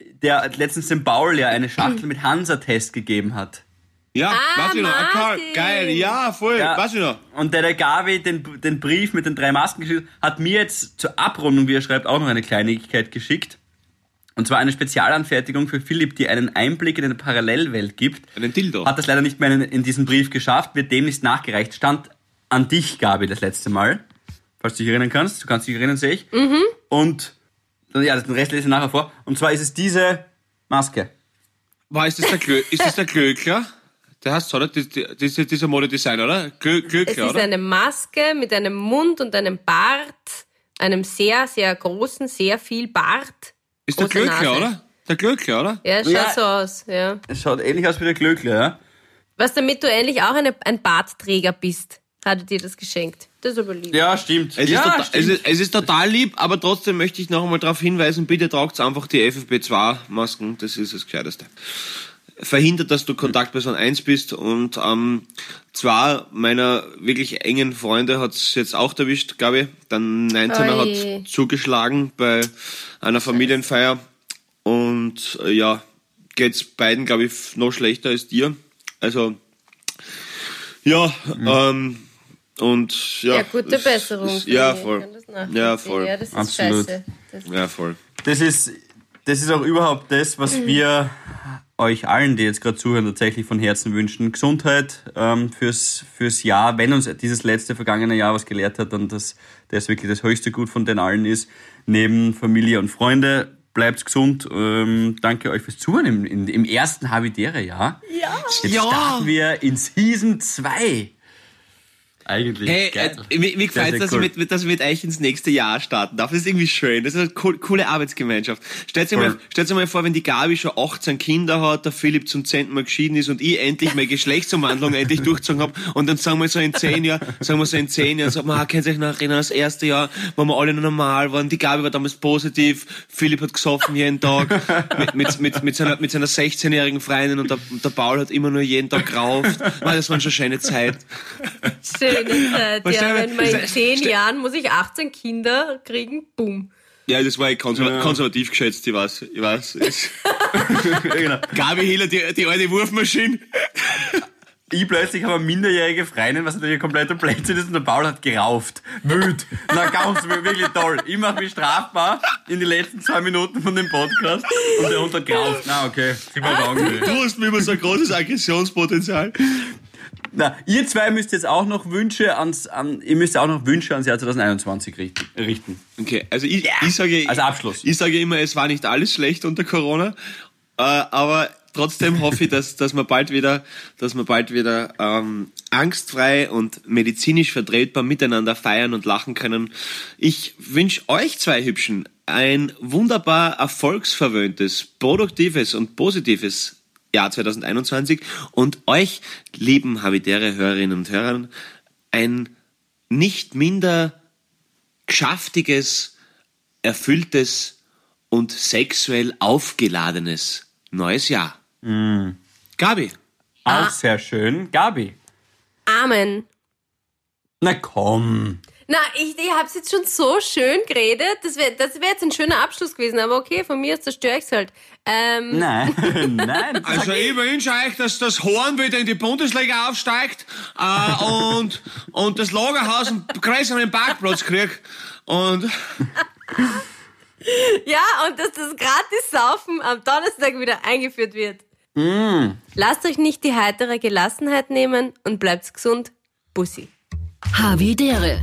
der letztens dem Paul ja eine Schachtel mit Hansa-Test gegeben hat. Ja, Ah, weiß ich noch. Karl, geil, ja, voll, Ja. weiß ich noch. Und der der Gavi den, den Brief mit den drei Masken geschickt hat, mir jetzt zur Abrundung, wie er schreibt, auch noch eine Kleinigkeit geschickt. Und zwar eine Spezialanfertigung für Philipp, die einen Einblick in eine Parallelwelt gibt. Einen Dildo. Hat das leider nicht mehr in, in diesen Brief geschafft, wird demnächst nachgereicht. Stand an dich, Gabi, das letzte Mal. Falls du dich erinnern kannst. Du kannst dich erinnern, sehe ich. Und ja, den Rest lese ich nachher vor. Und zwar ist es diese Maske. War, ist das der, Glö ist das der Glöckler? Der heißt so, oder? Das, das ist dieser Modedesign, oder? Glö Es Glöckler, ist oder? eine Maske mit einem Mund und einem Bart, einem sehr, sehr großen, sehr viel Bart. Ist der Glöckler, oder? Der Glöckler, oder? Ja, es schaut Ja. so aus, ja. Es schaut ähnlich aus wie der Glöckler, ja? Was damit du endlich auch eine, ein Bartträger bist, hat er dir das geschenkt. Das ist aber lieb. Ja, stimmt. Es, ja, ist total, stimmt. es, ist, es ist total lieb, aber trotzdem möchte ich noch einmal darauf hinweisen, bitte tragt einfach die FFP2-Masken, das ist das Gescheiteste. Verhindert, dass du Kontaktperson 1 bist und ähm, zwei meiner wirklich engen Freunde hat es jetzt auch erwischt, glaube ich. Der 19er Oi. hat zugeschlagen bei einer Familienfeier und äh, ja, geht's beiden, glaube ich, noch schlechter als dir. Also, ja, ähm, und ja. Ja, gute es Besserung. Ist, ja, voll. kann das nachvollziehen. Ja, voll. Ja, das ist Absolut. scheiße. Das Ja, voll. Das ist, das ist auch überhaupt das, was wir euch allen, die jetzt gerade zuhören, tatsächlich von Herzen wünschen. Gesundheit ähm, fürs, fürs Jahr. Wenn uns dieses letzte vergangene Jahr was gelehrt hat, dann dass das wirklich das höchste Gut von den allen ist. Neben Familie und Freunde. Bleibt gesund. Ähm, danke euch fürs Zuhören im, im ersten Havidere-Jahr. Ja. Jetzt Ja. starten wir in Season 2. Eigentlich. Hey, geil. äh, mir, mir gefällt sehr dass, cool. ich mit, dass ich mit euch ins nächste Jahr starten darf. Das ist irgendwie schön. Das ist eine cool, coole Arbeitsgemeinschaft. Stellt euch, mal, stellt euch mal vor, wenn die Gabi schon 18 Kinder hat, der Philipp zum 10. Mal geschieden ist und ich endlich meine Geschlechtsumwandlung endlich durchgezogen habe und dann sagen wir so in 10 Jahren, sagen wir so in 10 Jahren, sagt man, ah, könnt ihr euch noch erinnern, das erste Jahr, wo wir alle noch normal waren, die Gabi war damals positiv, Philipp hat gesoffen jeden Tag mit, mit, mit, mit seiner, mit seiner 16-jährigen Freundin und der, der Paul hat immer nur jeden Tag gerauft. Man, das waren schon schöne Zeit. Schöne Zeit. Ja, wenn man in stell- 10 stell- Jahren muss ich 18 Kinder kriegen, boom. Ja, das war ich konserva konservativ geschätzt, ich weiß. Ich weiß. Genau. Gabi Hiller, die, die alte Wurfmaschine. Ich plötzlich habe eine minderjährige Freundin, was natürlich ein kompletter Blödsinn ist, und der Paul hat gerauft. Wild. Na, ganz wirklich toll. Ich mache mich strafbar in die letzten zwei Minuten von dem Podcast und der Hund hat gerauft. Na, okay. Sind wir sagen. Du hast mir immer so ein großes Aggressionspotenzial. Na, ihr zwei müsst jetzt auch noch Wünsche ans, an, ihr müsst auch noch Wünsche ans Jahr 2021 richten. richten. Okay, also ich, ich sage Als Abschluss. Ich sage immer, es war nicht alles schlecht unter Corona, äh, aber trotzdem hoffe ich, dass, dass wir bald wieder, dass wir bald wieder ähm, angstfrei und medizinisch vertretbar miteinander feiern und lachen können. Ich wünsche euch zwei Hübschen ein wunderbar erfolgsverwöhntes, produktives und positives Jahr 2021 und euch, lieben habitäre Hörerinnen und Hörer, ein nicht minder geschäftiges, erfülltes und sexuell aufgeladenes neues Jahr. Gabi. Auch sehr schön. Gabi. Amen. Na komm. Na, ich, ich hab's jetzt schon so schön geredet. Das wäre das wär jetzt ein schöner Abschluss gewesen, aber okay, von mir aus zerstöre ich's halt. Ähm, Nein, nein. Also ich wünsche euch, dass das Horn wieder in die Bundesliga aufsteigt äh, und, und das Lagerhaus einen größeren Parkplatz kriegt. Und ja, und dass das Gratis-Saufen am Donnerstag wieder eingeführt wird. Lasst euch nicht die heitere Gelassenheit nehmen und bleibt gesund. Bussi. Havidere.